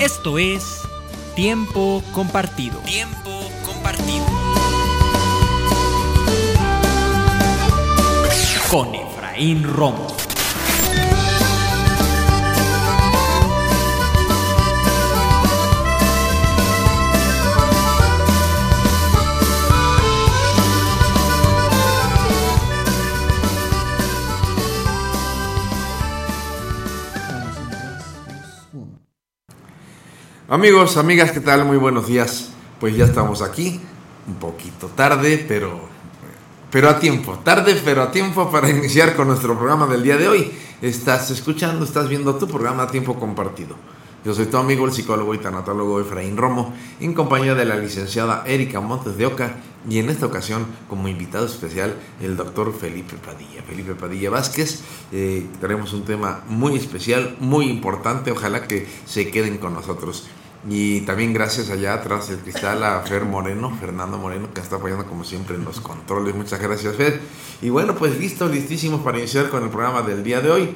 Esto es Tiempo Compartido. Tiempo Compartido. Con Efraín Romo. Amigos, amigas, ¿qué tal? Muy buenos días. Pues ya estamos aquí, un poquito tarde, pero, pero a tiempo. Tarde, pero a tiempo para iniciar con nuestro programa del día de hoy. Estás escuchando, estás viendo tu programa a tiempo compartido. Yo soy tu amigo, el psicólogo y tanatólogo Efraín Romo, en compañía de la licenciada Erika Montes de Oca y en esta ocasión como invitado especial el doctor Felipe Padilla. Felipe Padilla Vázquez, eh, tenemos un tema muy especial, muy importante, ojalá que se queden con nosotros. Y también gracias allá atrás del cristal a Fer Moreno, Fernando Moreno, que está apoyando como siempre en los controles. Muchas gracias, Fer. Y bueno, pues listo, listísimos para iniciar con el programa del día de hoy.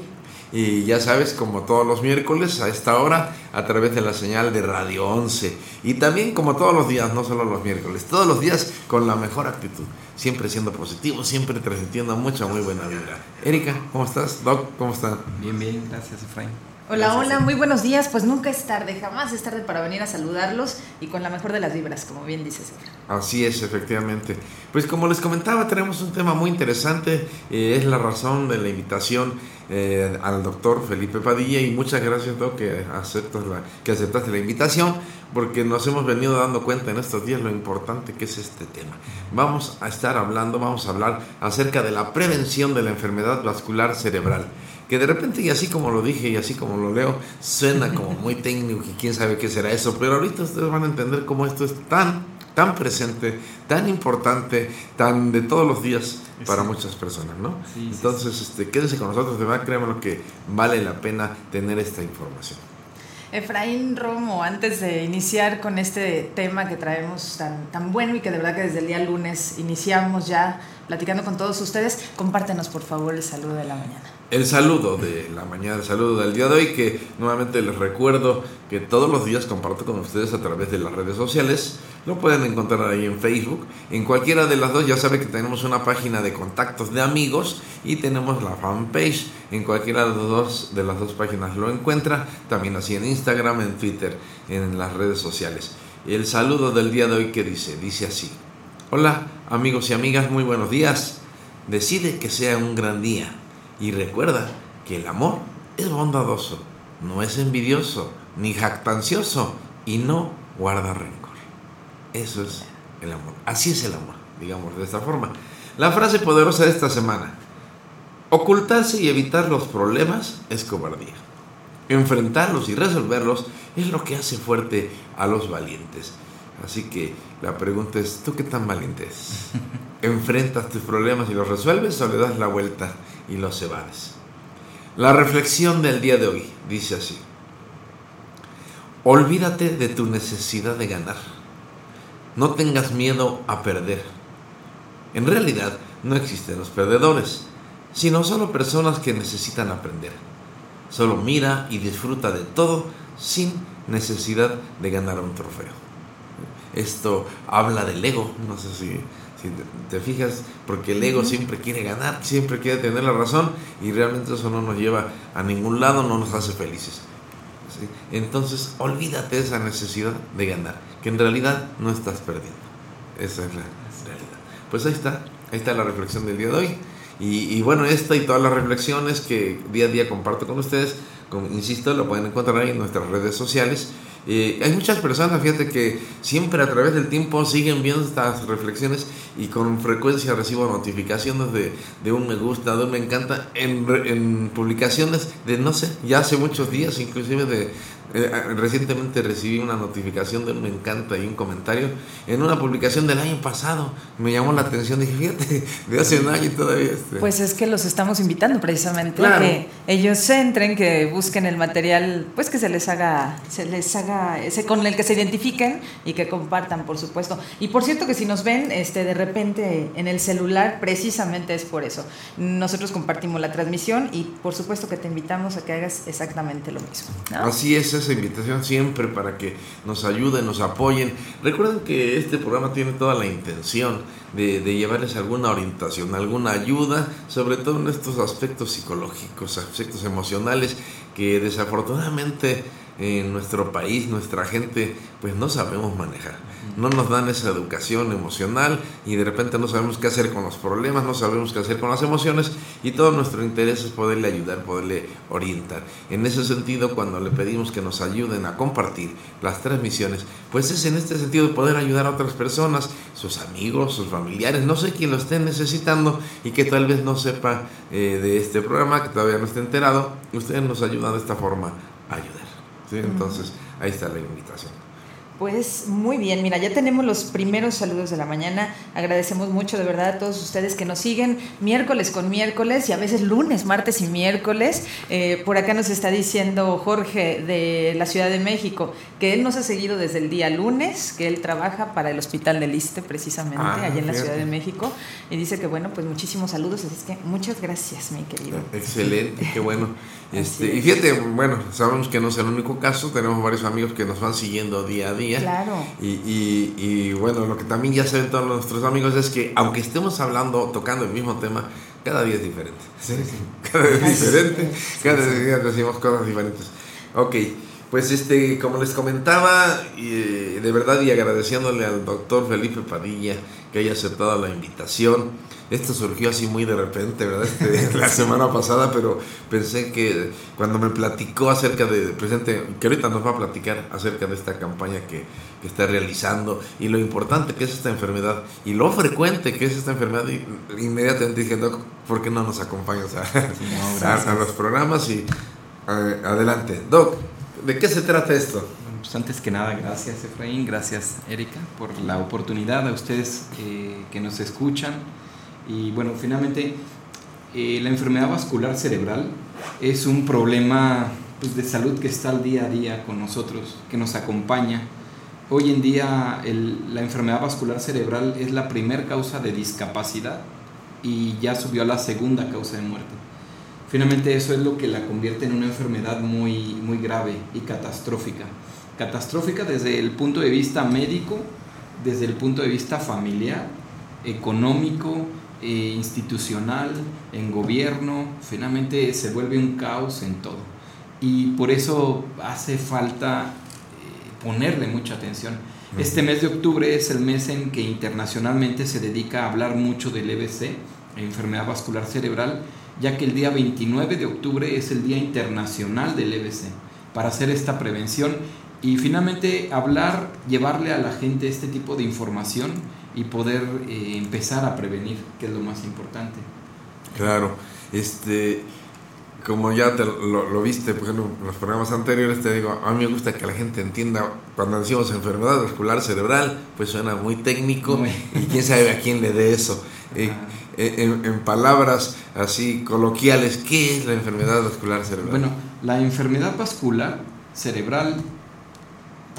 Y ya sabes, como todos los miércoles a esta hora, a través de la señal de Radio 11. Y también como todos los días, no solo los miércoles, todos los días con la mejor actitud. Siempre siendo positivo, siempre transmitiendo mucha, muy buena vibra. Erika, ¿cómo estás? Doc, ¿cómo están? Bien, bien, gracias Efraín. Hola, hola, muy buenos días. Pues nunca es tarde, jamás es tarde para venir a saludarlos y con la mejor de las vibras, como bien dices. Así es, efectivamente. Pues como les comentaba, tenemos un tema muy interesante. eh, es la razón de la invitación eh, al doctor Felipe Padilla y muchas gracias, Doc, que, aceptas la, que aceptaste la invitación porque nos hemos venido dando cuenta en estos días lo importante que es este tema. Vamos a estar hablando, vamos a hablar acerca de la prevención de la enfermedad vascular cerebral. Que de repente, y así como lo dije y así como lo leo, suena como muy técnico y quién sabe qué será eso, pero ahorita ustedes van a entender cómo esto es tan tan presente, tan importante, tan de todos los días para Sí. muchas personas, ¿no? Sí, sí, Entonces, este, quédense con nosotros, de verdad, créanme lo que vale la pena tener esta información. Efraín Romo, antes de iniciar con este tema que traemos tan, tan bueno y que de verdad que desde el día lunes iniciamos ya platicando con todos ustedes, compártenos por favor el saludo de la mañana. El saludo de la mañana, el saludo del día de hoy, que nuevamente les recuerdo que todos los días comparto con ustedes a través de las redes sociales. Lo pueden encontrar ahí en Facebook. En cualquiera de las dos, ya saben que tenemos una página de contactos de amigos y tenemos la fanpage. En cualquiera de, las dos, de las dos páginas lo encuentra. También así en Instagram, en Twitter, en las redes sociales. El saludo del día de hoy que dice, dice así. Hola amigos y amigas, muy buenos días. Decide que sea un gran día y recuerda que el amor es bondadoso, no es envidioso ni jactancioso y no guarda rencor. Eso es el amor. Así es el amor, digamos de esta forma. La frase poderosa de esta semana. Ocultarse y evitar los problemas es cobardía. Enfrentarlos y resolverlos es lo que hace fuerte a los valientes. Así que la pregunta es, ¿tú qué tan valiente? ¿Enfrentas tus problemas y los resuelves o le das la vuelta y los evades? La reflexión del día de hoy dice así. Olvídate de tu necesidad de ganar. No tengas miedo a perder. En realidad no existen los perdedores, sino solo personas que necesitan aprender. Solo mira y disfruta de todo sin necesidad de ganar un trofeo. Esto habla del ego, no sé si, si te, te fijas, porque el ego siempre quiere ganar, siempre quiere tener la razón y realmente eso no nos lleva a ningún lado, no nos hace felices. ¿sí? Entonces, olvídate de esa necesidad de ganar, que en realidad no estás perdiendo. Esa es la realidad. Pues ahí está, ahí está la reflexión del día de hoy. Y, y bueno, esta y todas las reflexiones que día a día comparto con ustedes, como insisto, lo pueden encontrar ahí en nuestras redes sociales. Eh, hay muchas personas, fíjate, que siempre a través del tiempo siguen viendo estas reflexiones y con frecuencia recibo notificaciones de, de un me gusta, de un me encanta en, en publicaciones de, no sé, ya hace muchos días, inclusive de... eh, recientemente recibí una notificación de un me encanta y un comentario en una publicación del año pasado. Me llamó la atención, dije, fíjate, de hace un año todavía... Este, Pues es que los estamos invitando precisamente Claro. a que ellos se entren, que busquen el material, pues que se les haga, se les haga ese con el que se identifiquen y que compartan, por supuesto. Y por cierto que si nos ven este de repente en el celular, precisamente es por eso. Nosotros compartimos la transmisión y por supuesto que te invitamos a que hagas exactamente lo mismo. ¿no? Así es esa invitación siempre para que nos ayuden, nos apoyen. Recuerden que este programa tiene toda la intención de, de llevarles alguna orientación, alguna ayuda, sobre todo en estos aspectos psicológicos, aspectos emocionales que desafortunadamente en nuestro país, nuestra gente, pues no sabemos manejar. No nos dan esa educación emocional y de repente no sabemos qué hacer con los problemas, no sabemos qué hacer con las emociones y todo nuestro interés es poderle ayudar, poderle orientar. En ese sentido, cuando le pedimos que nos ayuden a compartir las transmisiones, pues es en este sentido de poder ayudar a otras personas, sus amigos, sus familiares, no sé quién lo esté necesitando y que tal vez no sepa eh, de este programa, que todavía no esté enterado, ustedes nos ayudan de esta forma a ayudar. Entonces, ahí está la invitación. Pues muy bien, mira, ya tenemos los primeros saludos de la mañana. Agradecemos mucho de verdad a todos ustedes que nos siguen miércoles con miércoles y a veces lunes, martes y miércoles. Eh, por acá nos está diciendo Jorge de la Ciudad de México que él nos ha seguido desde el día lunes, que él trabaja para el Hospital del Iste precisamente, Ah, allá en la. Ciudad de México. Y dice que bueno, pues muchísimos saludos, así es que muchas gracias, mi querido. Excelente, qué bueno. Este, y fíjate, bueno, sabemos que no es el único caso, tenemos varios amigos que nos van siguiendo día a día. Claro. Y, y, y bueno, lo que también ya saben todos nuestros amigos es que aunque estemos hablando, tocando el mismo tema, cada día es diferente. ¿sí? Cada día es diferente, cada día decimos cosas diferentes. Ok, pues este, como les comentaba, y, eh, de verdad y agradeciéndole al doctor Felipe Padilla que haya aceptado la invitación. Esto surgió así muy de repente, ¿verdad? Este, la semana pasada, pero pensé que cuando me platicó acerca de, presente, que ahorita nos va a platicar acerca de esta campaña que, que está realizando y lo importante que es esta enfermedad y lo frecuente que es esta enfermedad, y, inmediatamente dije, Doc, ¿por qué no nos acompañas a, a- a los programas? Y eh, adelante. Doc, ¿de qué se trata esto? Pues antes que nada, gracias Efraín, gracias Erika por la oportunidad, a ustedes eh, que nos escuchan. Y bueno, finalmente eh, la enfermedad vascular cerebral es un problema pues, de salud que está al día a día con nosotros, que nos acompaña. Hoy en día el- la enfermedad vascular cerebral es la primer causa de discapacidad y ya subió a la segunda causa de muerte. Finalmente eso es lo que la convierte en una enfermedad muy, muy grave y catastrófica. Catastrófica desde el punto de vista médico, desde el punto de vista familiar, económico, eh, institucional, en gobierno. Finalmente se vuelve un caos en todo. Y por eso hace falta eh, ponerle mucha atención. Este mes de octubre es el mes en que internacionalmente se dedica a hablar mucho del EBC, enfermedad vascular cerebral, ya que el día 29 de octubre es el Día Internacional del EBC, para hacer esta prevención y finalmente hablar, llevarle a la gente este tipo de información y poder eh, empezar a prevenir, que es lo más importante. Claro, este, como ya te lo, lo viste por ejemplo, en los programas anteriores, te digo, a mí me gusta que la gente entienda, cuando decimos enfermedad vascular cerebral, pues suena muy técnico Muy. y quién sabe a quién le dé eso. Eh, Ajá. en, en palabras así coloquiales, ¿qué es la enfermedad vascular cerebral? Bueno, la enfermedad vascular cerebral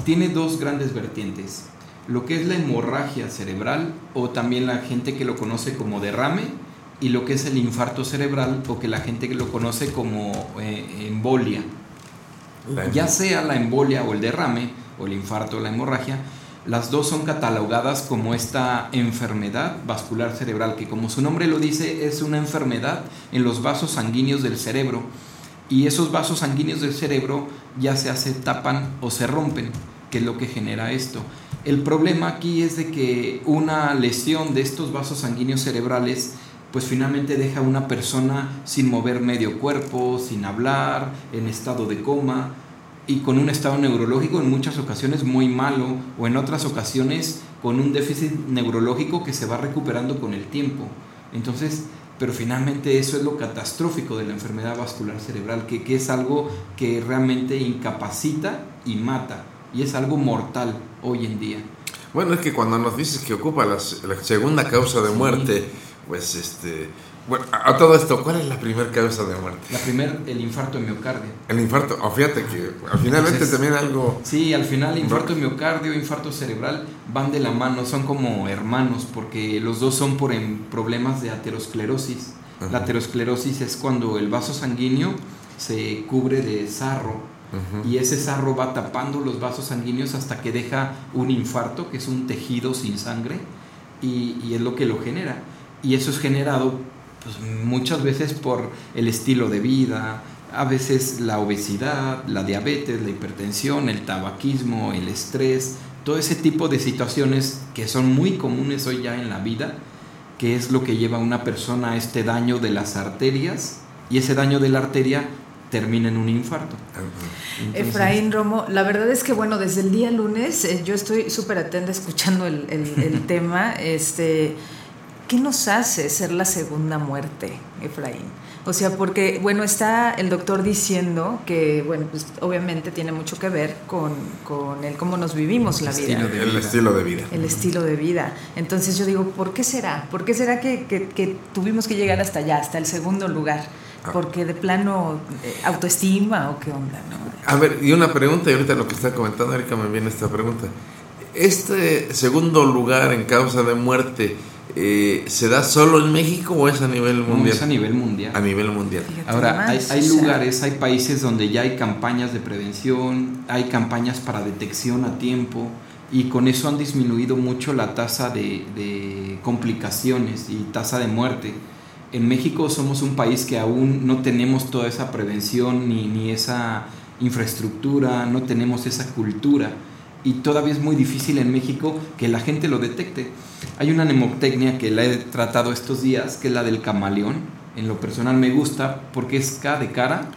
tiene dos grandes vertientes. Lo que es la hemorragia cerebral o también la gente que lo conoce como derrame y lo que es el infarto cerebral o que la gente que lo conoce como eh, embolia. Ya sea la embolia o el derrame o el infarto o la hemorragia, las dos son catalogadas como esta enfermedad vascular cerebral, que como su nombre lo dice es una enfermedad en los vasos sanguíneos del cerebro y esos vasos sanguíneos del cerebro ya sea se tapan o se rompen, que es lo que genera esto. El problema aquí es de que una lesión de estos vasos sanguíneos cerebrales pues finalmente deja a una persona sin mover medio cuerpo, sin hablar, en estado de coma y con un estado neurológico en muchas ocasiones muy malo o en otras ocasiones con un déficit neurológico que se va recuperando con el tiempo. Entonces, pero finalmente eso es lo catastrófico de la enfermedad vascular cerebral, que, que es algo que realmente incapacita y mata, y es algo mortal hoy en día. Bueno, es que cuando nos dices que ocupa la, la segunda causa de muerte, pues este... Bueno, a todo esto, ¿cuál es la primera causa de muerte? La primera, el infarto de miocardio. El infarto. O fíjate que finalmente Entonces- también algo... Sí, al final infarto de miocardio, infarto cerebral van de la mano, son como hermanos porque los dos son por problemas de aterosclerosis. Ajá. La aterosclerosis es cuando el vaso sanguíneo se cubre de sarro Y ese sarro va tapando los vasos sanguíneos hasta que deja un infarto, que es un tejido sin sangre, y, y es lo que lo genera. Y eso es generado pues, muchas veces por el estilo de vida, a veces la obesidad, la diabetes, la hipertensión, el tabaquismo, el estrés, todo ese tipo de situaciones que son muy comunes hoy ya en la vida, que es lo que lleva a una persona a este daño de las arterias, y ese daño de la arteria termina en un infarto. Entonces, Efraín Romo, la verdad es que bueno, desde el día lunes eh, yo estoy súper atenta escuchando el, el- el tema. Este, ¿Qué nos hace ser la segunda muerte, Efraín? O sea, porque bueno, está el doctor diciendo que, bueno, pues obviamente tiene mucho que ver con, con el cómo nos vivimos la vida. El estilo de vida. el estilo de vida. Entonces yo digo, ¿por qué será? ¿Por qué será que, que- que tuvimos que llegar hasta allá, hasta el segundo lugar? Ah. Porque de plano, eh, autoestima o qué onda, ¿no? A ver, y una pregunta, y ahorita lo que está comentando Erika me viene esta pregunta. ¿Este segundo lugar en causa de muerte eh, se da solo en México o es a nivel no, mundial? es a nivel mundial. A nivel mundial. Fíjate Ahora, hay, hay o sea, lugares, hay países donde ya hay campañas de prevención, hay campañas para detección a tiempo y con eso han disminuido mucho la tasa de, de complicaciones y tasa de muerte. En México somos un país que aún no tenemos toda esa prevención ni, ni esa infraestructura, no tenemos esa cultura y todavía es muy difícil en México que la gente lo detecte. Hay una nemotecnia que la he tratado estos días, que es la del camaleón. En lo personal me gusta porque es K de cara,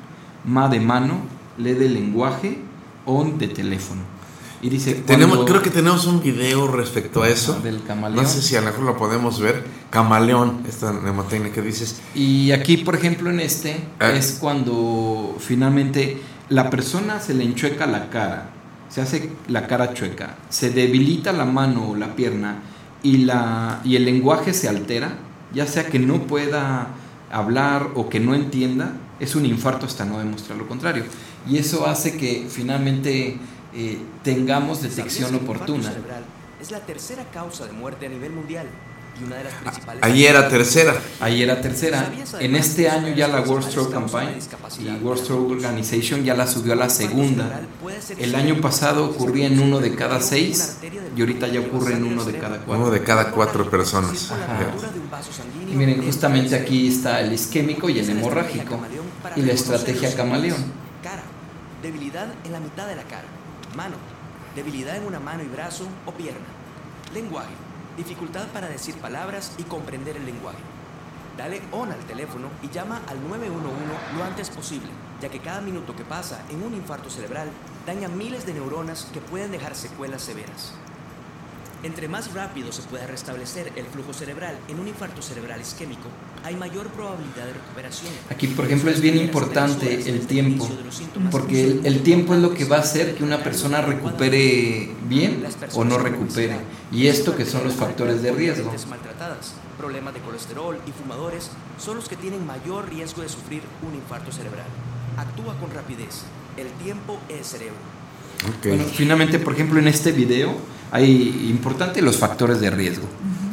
ma de mano, le de lenguaje, on de teléfono. Y dice, Tenemos, creo que tenemos un video respecto a eso. del camaleón. No sé si a lo mejor lo podemos ver. Camaleón, esta nemotecnia que dices. Y aquí, por ejemplo, en este, Ah. es cuando finalmente la persona se le enchueca la cara, se hace la cara chueca, se debilita la mano o la pierna y, la, y el lenguaje se altera, ya sea que no pueda hablar o que no entienda, es un infarto hasta no demostrar lo contrario. Y eso hace que finalmente eh, tengamos detección ¿Sabías que el infarto oportuna. Es la tercera causa de muerte a nivel mundial y una de las principales. Allí era tercera. Ahí era tercera. En este año ya la World Stroke Campaign y World Stroke Organization ya la subió a la segunda. El año pasado ocurría en uno de cada seis y ahorita ya ocurre en uno de cada Uno cuatro. de cada cuatro personas. Y miren, justamente aquí está el isquémico y el hemorrágico y la estrategia camaleón. Cara, debilidad en la mitad de la cara. Mano, debilidad en una mano y brazo o pierna. Lenguaje, dificultad para decir palabras y comprender el lenguaje. Dale on al teléfono y llama al 911 lo antes posible, ya que cada minuto que pasa en un infarto cerebral daña miles de neuronas que pueden dejar secuelas severas. Entre más rápido se pueda restablecer el flujo cerebral en un infarto cerebral isquémico, hay mayor probabilidad de recuperación. Aquí, por ejemplo, es bien importante el tiempo, porque el, el tiempo es lo que va a hacer que una persona recupere bien o no recupere. Y esto que son los factores de riesgo. Problemas de colesterol y fumadores son los que tienen mayor riesgo de sufrir un infarto cerebral. Actúa con rapidez. El tiempo es cerebro. Bueno, finalmente, por ejemplo, en este video hay importante los factores de riesgo.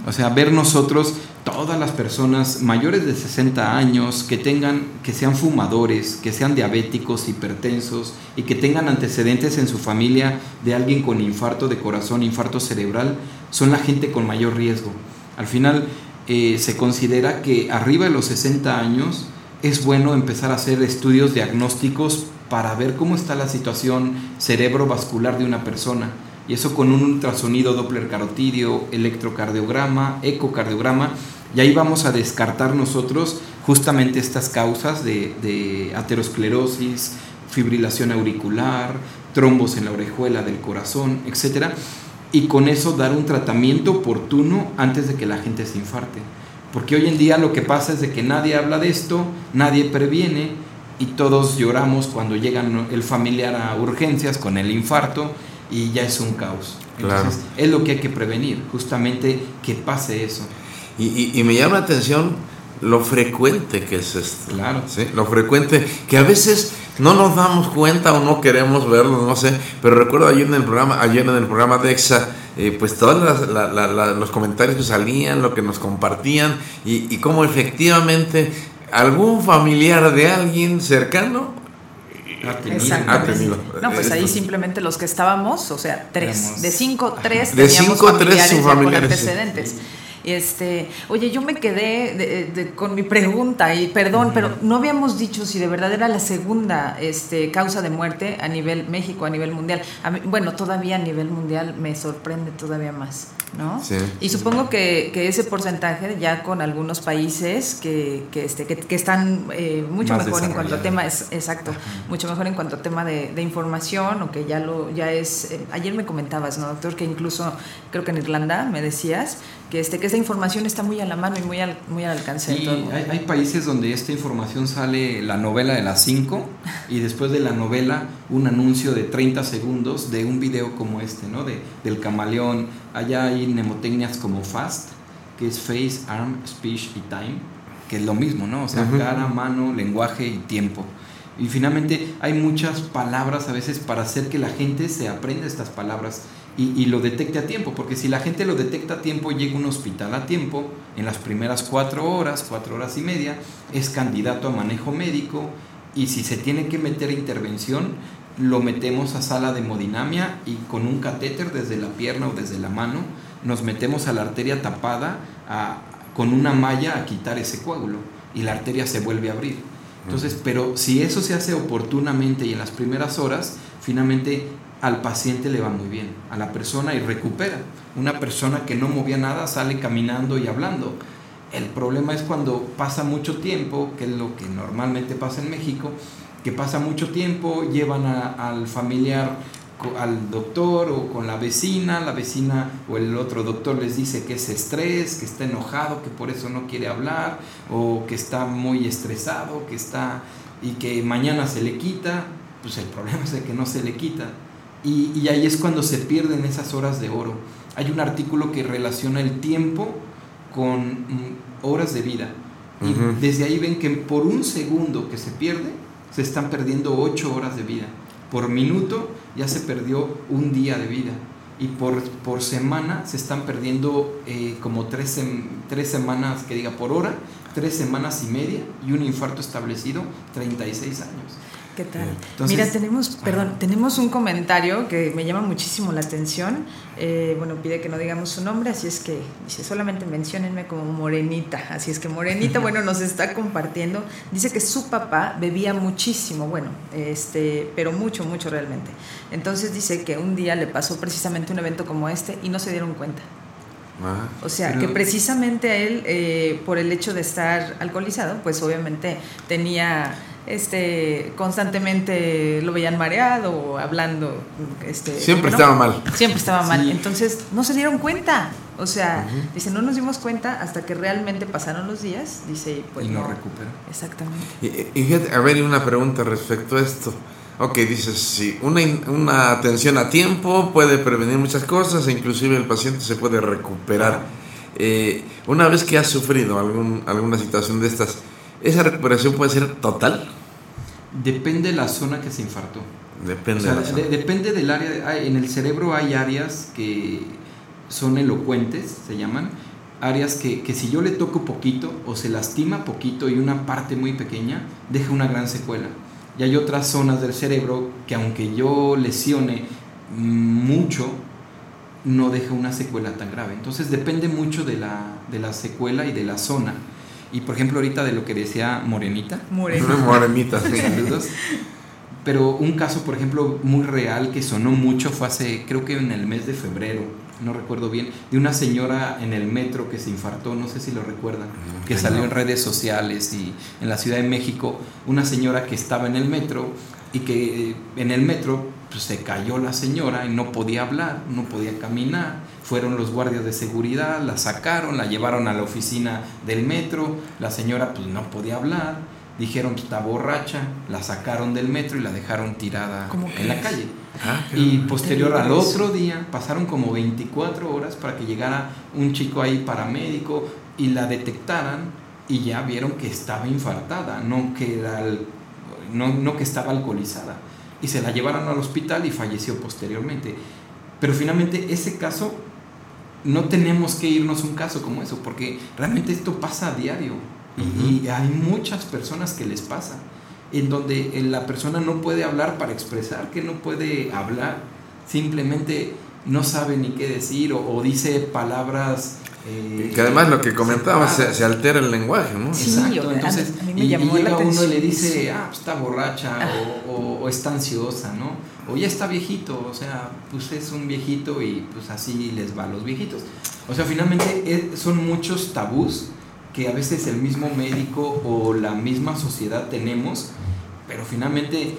O sea, ver nosotros todas las personas mayores de 60 años que tengan que sean fumadores, que sean diabéticos, hipertensos y que tengan antecedentes en su familia de alguien con infarto de corazón, infarto cerebral, son la gente con mayor riesgo. Al final eh, se considera que arriba de los 60 años es bueno empezar a hacer estudios diagnósticos para ver cómo está la situación cerebrovascular de una persona. Y eso con un ultrasonido Doppler carotidio, electrocardiograma, ecocardiograma. Y ahí vamos a descartar nosotros justamente estas causas de, de aterosclerosis, fibrilación auricular, trombos en la orejuela del corazón, etc. Y con eso dar un tratamiento oportuno antes de que la gente se infarte. Porque hoy en día lo que pasa es de que nadie habla de esto, nadie previene y todos lloramos cuando llega el familiar a urgencias con el infarto y ya es un caos. Entonces, es lo que hay que prevenir, justamente que pase eso. Y, y, me llama la atención lo frecuente que es esto. Claro. ¿sí? Lo frecuente, que a veces no nos damos cuenta o no queremos verlo, no sé, pero recuerdo ayer en el programa, ayer en el programa de EXA, eh, pues todos los comentarios que salían, lo que nos compartían y, y cómo efectivamente algún familiar de alguien cercano ha tenido. No, pues ahí simplemente los que estábamos, o sea, tres. De cinco, tres de teníamos cinco, familiares, tres familiares antecedentes. Este, oye, yo me quedé con mi pregunta y perdón, pero no habíamos dicho si de verdad era la segunda este, causa de muerte a nivel México, a nivel mundial. bueno, todavía a nivel mundial me sorprende todavía más, ¿no? Sí, y supongo que, que, ese porcentaje ya con algunos países que, que, este, que, están eh, mucho mejor en cuanto a tema, es, exacto, mucho mejor en cuanto a tema de, de, información o que ya lo ya es, eh, ayer me comentabas, ¿no, doctor? Que incluso creo que en Irlanda me decías que, este, que esta información está muy a la mano y muy al, muy al alcance de todo Hay, hay, países donde esta información sale la novela de las 5 y después de la novela un anuncio de 30 segundos de un video como este, ¿no? De, del camaleón. Allá hay mnemotecnias como FAST, que es Face, Arm, Speech y Time, que es lo mismo, ¿no? O sea, cara, mano, lenguaje y tiempo. Y finalmente hay muchas palabras a veces para hacer que la gente se aprenda estas palabras y, lo detecte a tiempo, porque si la gente lo detecta a tiempo, llega a un hospital a tiempo, en las primeras cuatro horas, cuatro horas y media, es candidato a manejo médico y si se tiene que meter a intervención, lo metemos a sala de hemodinamia y con un catéter desde la pierna o desde la mano, nos metemos a la arteria tapada con una malla a quitar ese coágulo y la arteria se vuelve a abrir. Entonces, pero si eso se hace oportunamente y en las primeras horas, finalmente al paciente le va muy bien, a la persona y recupera. Una persona que no movía nada sale caminando y hablando. El problema es cuando pasa mucho tiempo, que es lo que normalmente pasa en México, que pasa mucho tiempo, llevan al familiar al doctor o con la vecina, la vecina o el otro doctor les dice que es estrés, que está enojado, que por eso no quiere hablar, o que está muy estresado, que está y que mañana se le quita, pues el problema es de que no se le quita. Y, ahí es cuando se pierden esas horas de oro. Hay un artículo que relaciona el tiempo con mm, horas de vida. Y desde ahí ven que por un segundo que se pierde, se están perdiendo ocho horas de vida. Por minuto ya se perdió un día de vida. Y por, por semana se están perdiendo eh, como tres, tres semanas, que diga por hora, tres semanas y media y un infarto establecido 36 años. ¿Qué tal? Mira, tenemos, perdón, tenemos un comentario que me llama muchísimo la atención. Eh, bueno, pide que no digamos su nombre, así es que dice, solamente menciónenme como Morenita. Así es que Morenita, bueno, nos está compartiendo. Dice que su papá bebía muchísimo, bueno, este, pero mucho, mucho realmente. Entonces dice que un día le pasó precisamente un evento como este y no se dieron cuenta. Ah, o sea, que precisamente a él, eh, por el hecho de estar alcoholizado, pues obviamente tenía este constantemente lo veían mareado o hablando este siempre estaba mal. Siempre estaba mal. Entonces no se dieron cuenta. O sea dice no nos dimos cuenta hasta que realmente pasaron los días dice pues y no, recupera exactamente. Y, y, a ver una pregunta respecto a esto. Ok, dices, sí, una, una atención a tiempo puede prevenir muchas cosas e inclusive el paciente se puede recuperar. Eh, una vez que ha sufrido algún, alguna situación de estas, ¿esa recuperación puede ser total? Depende de la zona que se infartó. Depende, depende del área. En el cerebro hay áreas que son elocuentes, se llaman. Áreas que, que si yo le toco poquito o se lastima poquito y una parte muy pequeña, deja una gran secuela y hay otras zonas del cerebro que aunque yo lesione mucho, no deja una secuela tan grave. Entonces depende mucho de la, de la secuela y de la zona. Y por ejemplo ahorita de lo que decía Morenita. Morenita. Morenita, Saludos. Pero un caso, por ejemplo, muy real que sonó mucho fue hace, creo que en el mes de febrero, no recuerdo bien, de una señora en el metro que se infartó, no sé si lo recuerdan, que salió en redes sociales y en la Ciudad de México, una señora que estaba en el metro y que eh, en el metro pues, se cayó la señora y no podía hablar, no podía caminar. Fueron los guardias de seguridad, la sacaron, la llevaron a la oficina del metro, la señora pues no podía hablar, dijeron que está borracha, la sacaron del metro y la dejaron tirada ¿Cómo en la calle. Ah, Y posterior al otro día pasaron como 24 horas para que llegara un chico ahí paramédico y la detectaran y ya vieron que estaba infartada, no que, era al- no, no que estaba alcoholizada. Y se la llevaron al hospital y falleció posteriormente. Pero finalmente ese caso, no tenemos que irnos a un caso como eso, porque realmente esto pasa a diario. Y- y hay muchas personas que les pasa en donde eh, la persona no puede hablar para expresar, que no puede hablar, simplemente no sabe ni qué decir o, o dice palabras... eh, Y que además lo que comentabas, se, altera el lenguaje, ¿no? Sí, Exacto, entonces a mí me y- y llamó la llega uno y le dice, ah, pues está borracha o, o- o está ansiosa, ¿no? O ya está viejito, o sea, pues es un viejito y pues así les va a los viejitos. O sea, finalmente es- son muchos tabús que a veces el mismo médico o la misma sociedad tenemos, pero finalmente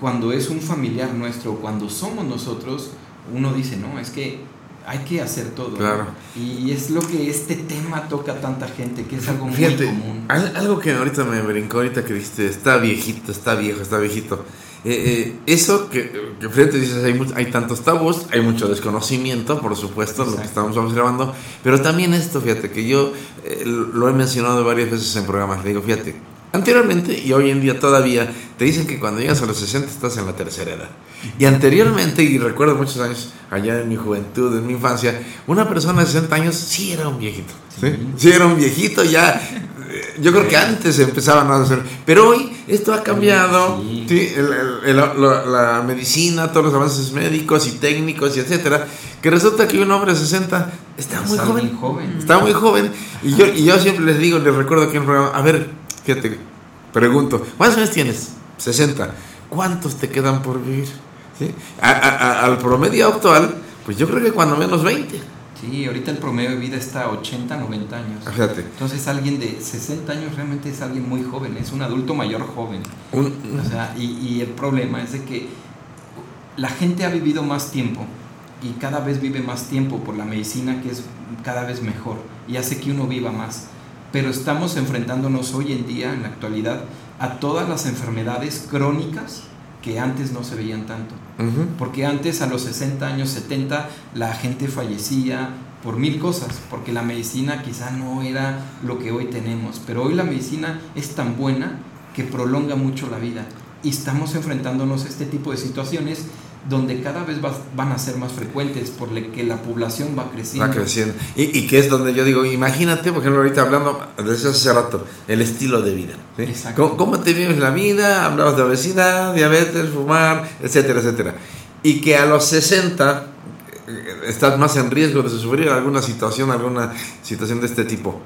cuando es un familiar nuestro, cuando somos nosotros, uno dice, no, es que hay que hacer todo. ¿no? Claro. Y es lo que este tema toca a tanta gente, que es algo muy Fíjate, común. al- algo que ahorita me brincó, ahorita que dijiste, está viejito, está viejo, está viejito. Eh, eh, eso que, que frente dices, hay, hay tantos tabús, hay mucho desconocimiento, por supuesto, lo que estamos observando, pero también esto, fíjate, que yo eh, lo he mencionado varias veces en programas, le digo, fíjate, anteriormente y hoy en día todavía te dicen que cuando llegas a los 60 estás en la tercera edad. Y anteriormente, y recuerdo muchos años allá en mi juventud, en mi infancia, una persona de 60 años sí era un viejito. Sí, sí era un viejito ya. Yo creo que antes empezaban a hacer, pero hoy esto ha cambiado. Sí. Sí, el- el- el- la, la medicina, todos los avances médicos y técnicos y etcétera, que resulta que un hombre de 60 está Es muy joven. joven. Está muy joven. Y yo, y yo siempre les digo, les recuerdo aquí en el programa, a ver, fíjate, pregunto, ¿cuántos años tienes? 60. ¿Cuántos te quedan por vivir? ¿Sí? A- a- al promedio actual, pues yo creo que cuando menos 20. Sí, ahorita el promedio de vida está a 80, 90 años. Fíjate, Entonces alguien de 60 años realmente es alguien muy joven, es un adulto mayor joven. un, O sea, y, y el problema es de que la gente ha vivido más tiempo y cada vez vive más tiempo por la medicina que es cada vez mejor y hace que uno viva más. Pero estamos enfrentándonos hoy en día, en la actualidad, a todas las enfermedades crónicas que antes no se veían tanto. Porque antes, a los 60 años, 70, la gente fallecía por mil cosas, porque la medicina quizá no era lo que hoy tenemos, pero hoy la medicina es tan buena que prolonga mucho la vida. Y estamos enfrentándonos a este tipo de situaciones donde cada vez va- van a ser más frecuentes, por la que la población va creciendo. va creciendo. Y, y que es donde yo digo, imagínate, por ejemplo, ahorita hablando, desde hace rato, el estilo de vida. ¿sí? ¿Cómo, cómo te vives la vida? Hablabas de obesidad, diabetes, fumar, etcétera, etcétera. Y que a los 60 eh, estás más en riesgo de sufrir alguna situación, alguna situación de este tipo.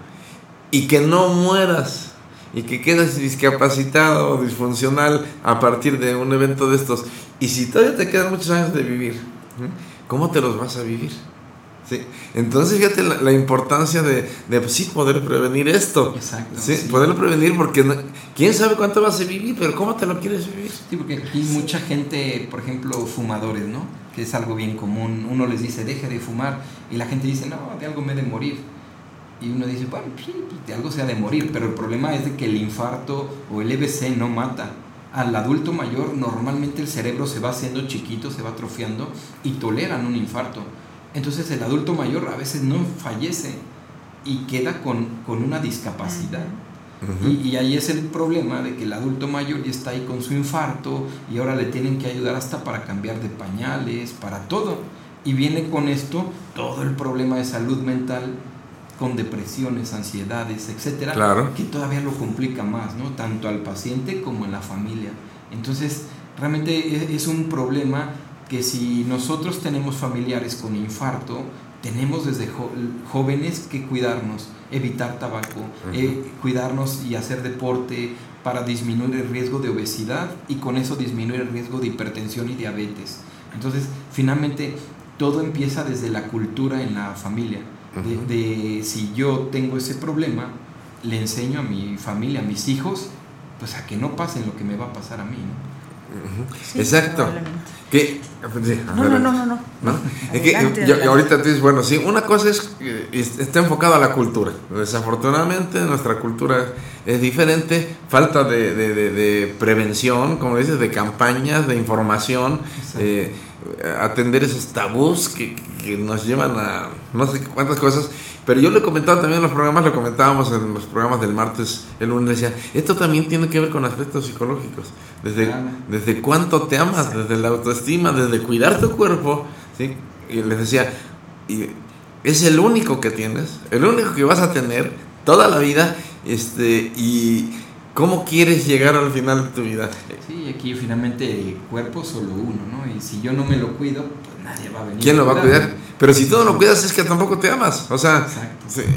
Y que no mueras. Y que quedes discapacitado o disfuncional a partir de un evento de estos. Y si todavía te quedan muchos años de vivir, ¿eh? ¿cómo te los vas a vivir? ¿Sí? Entonces, fíjate la, la importancia de, de pues, sí poder prevenir esto. Exacto, Sí, sí. Poderlo prevenir porque no- quién sabe cuánto vas a vivir, pero ¿cómo te lo quieres vivir? Sí, porque aquí mucha gente, por ejemplo, fumadores, ¿no? Que es algo bien común. Uno les dice, deje de fumar. Y la gente dice, no, de algo me he de morir. Y uno dice, bueno, sí, de algo se ha de morir. Pero el problema es de que el infarto o el EBC no mata. Al adulto mayor normalmente el cerebro se va haciendo chiquito, se va atrofiando y toleran un infarto. Entonces el adulto mayor a veces no fallece y queda con, con una discapacidad. Y, y ahí es el problema de que el adulto mayor ya está ahí con su infarto y ahora le tienen que ayudar hasta para cambiar de pañales, para todo. Y viene con esto todo el problema de salud mental con depresiones, ansiedades, etcétera, Claro. que todavía lo complica más, ¿no? Tanto al paciente como en la familia. Entonces, realmente es, es un problema que si nosotros tenemos familiares con infarto, tenemos desde jóvenes que cuidarnos, evitar tabaco, eh, cuidarnos y hacer deporte para disminuir el riesgo de obesidad y con eso disminuir el riesgo de hipertensión y diabetes. Entonces, finalmente, todo empieza desde la cultura en la familia. De, si yo tengo ese problema, le enseño a mi familia, a mis hijos, pues a que no pasen lo que me va a pasar a mí. ¿no? Sí, Exacto. Que, sí, No, no, no, no, no. ¿No? Es que Adelante, yo- adelante. ahorita tú dices, bueno, sí, una cosa es que es- está enfocado a la cultura. Desafortunadamente nuestra cultura es diferente, falta de, de- de- de prevención, como dices, de campañas, de información, eh, atender esos tabús que, que nos llevan a no sé cuántas cosas. Pero yo lo he comentado también en los programas, lo comentábamos en los programas del martes, el lunes, decía, esto también tiene que ver con aspectos psicológicos. Desde, desde cuánto te amas, desde la autoestima, desde cuidar tu cuerpo. ¿sí? Y les decía, y es el único que tienes, el único que vas a tener toda la vida. Este, y cómo quieres llegar al final de tu vida. Sí, aquí finalmente cuerpo solo uno, ¿no? Y si yo no me lo cuido, nadie va a venir. ¿Quién lo va a cuidar? Pero si tú no lo cuidas es que tampoco te amas. O sea,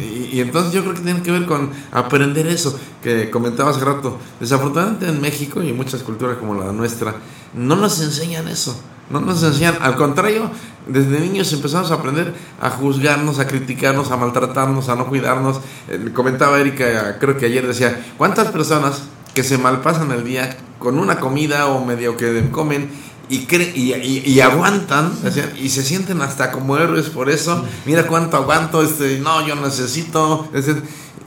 y, y entonces yo creo que tiene que ver con aprender eso que comentaba hace rato. Desafortunadamente en México y en muchas culturas como la nuestra, no nos enseñan eso. No nos enseñan, al contrario, desde niños empezamos a aprender a juzgarnos, a criticarnos, a maltratarnos, a no cuidarnos. Eh, comentaba Erika, creo que ayer decía, ¿cuántas personas que se malpasan el día con una comida o medio que comen y, cre- y, y- y aguantan y se sienten hasta como héroes por eso. Mira cuánto aguanto, este, no, yo necesito. este,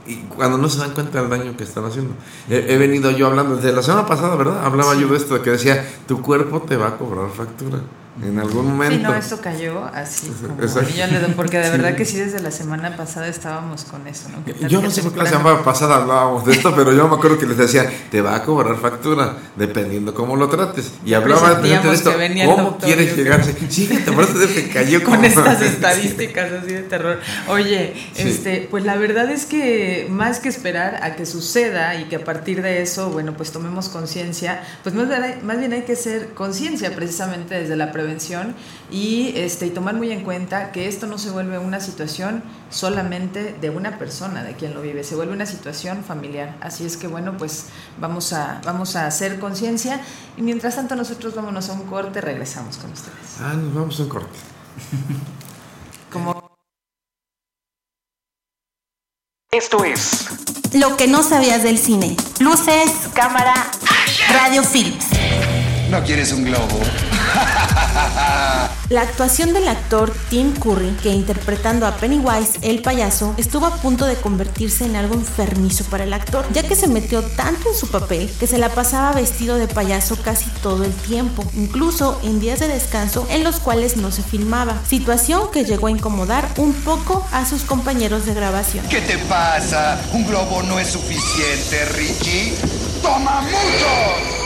y cuando no se dan cuenta del daño que están haciendo. He, he venido yo hablando desde la semana pasada, ¿verdad? Hablaba yo de esto, que decía, tu cuerpo te va a cobrar factura en algún momento. Sí, no, esto cayó así como Exacto. porque de verdad que sí, desde la semana pasada estábamos con eso, ¿no? ¿Qué tal Yo no sé te por qué la semana pasada hablábamos de esto, pero yo me acuerdo que les decía, te va a cobrar factura, dependiendo cómo lo trates. Y hablaba de esto, ¿cómo doctor, quieres llegar? Sí, fíjate, por te cayó con como- estas estadísticas así de terror. Oye, Sí. este, pues la verdad es que más que esperar a que suceda y que a partir de eso, bueno, pues tomemos conciencia, pues más más bien hay que ser conciencia precisamente desde la prevención y este y tomar muy en cuenta que esto no se vuelve una situación solamente de una persona, de quien lo vive, se vuelve una situación familiar. Así es que bueno, pues vamos a vamos a hacer conciencia y mientras tanto nosotros vámonos a un corte, regresamos con ustedes. Ah, nos vamos a un corte. Como Esto es Lo que no sabías del cine. Luces, cámara, radio films. ¿No quieres un globo? La actuación del actor Tim Curry, que interpretando a Pennywise, el payaso, estuvo a punto de convertirse en algo enfermizo para el actor, ya que se metió tanto en su papel que se la pasaba vestido de payaso casi todo el tiempo, incluso en días de descanso en los cuales no se filmaba, situación que llegó a incomodar un poco a sus compañeros de grabación. ¿Qué te pasa? ¿Un globo no es suficiente, Richie? ¡Toma mucho!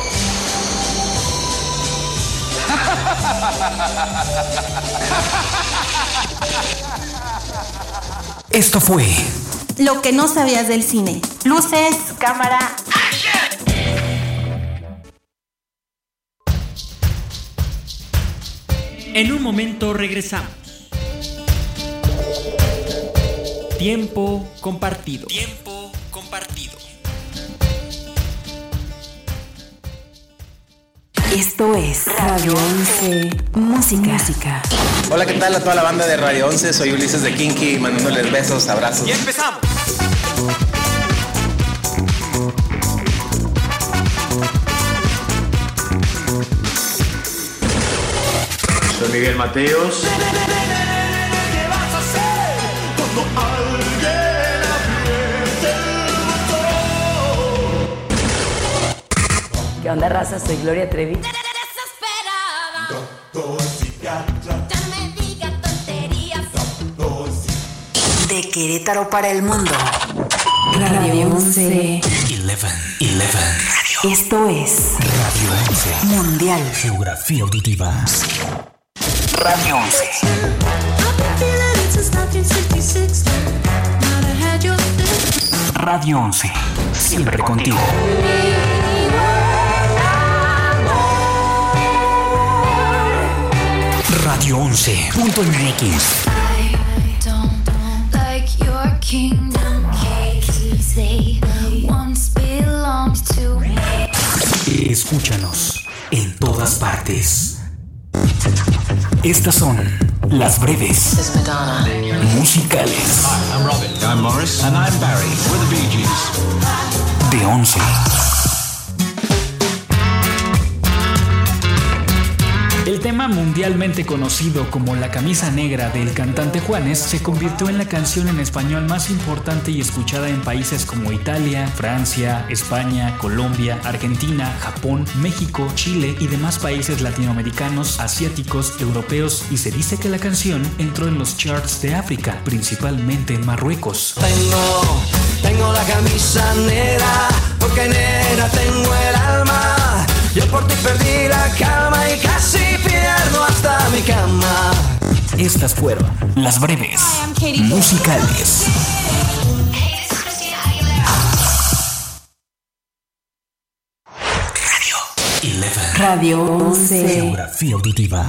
Esto fue Lo que no sabías del cine. Luces, cámara, En un momento regresamos. Tiempo compartido. Tiempo compartido. Esto es Radio 11 Música. Música. Hola, ¿qué tal a toda la banda de Radio 11? Soy Ulises de Kinky, mandándoles besos, abrazos. Y empezamos. Soy Miguel Mateos. ¿Qué onda, raza? Soy Gloria Trevi. De Querétaro para el mundo. Radio 11. 11. 11. Esto es Radio 11. Mundial. Geografía auditiva. Radio 11. Radio 11. Siempre contigo. Radio 11.mx. Escúchanos en todas partes. Estas son las breves musicales I'm Robin. I'm Morris. And I'm Barry. We're the Bee Gees. de 11. Tema mundialmente conocido como La camisa negra del cantante Juanes se convirtió en la canción en español más importante y escuchada en países como Italia, Francia, España, Colombia, Argentina, Japón, México, Chile y demás países latinoamericanos, asiáticos, europeos y se dice que la canción entró en los charts de África, principalmente en Marruecos. Tengo, tengo la camisa negra, porque negra tengo el alma. Yo por ti perdí la calma y casi pierdo hasta mi cama. Estas fueron las breves musicales. Radio 11. Geografía auditiva.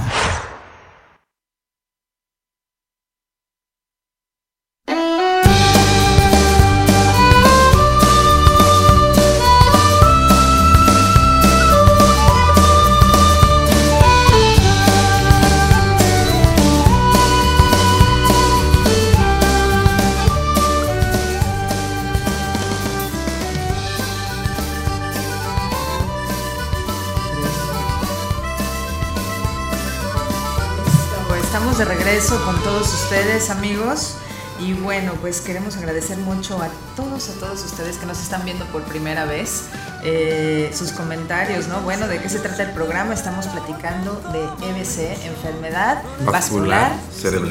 Estamos de regreso con todos ustedes, amigos. Y bueno, pues queremos agradecer mucho a todos, a todos ustedes que nos están viendo por primera vez. eh, sus comentarios, ¿no? Bueno, ¿de qué se trata el programa? Estamos platicando de EBC, enfermedad vascular, cerebral.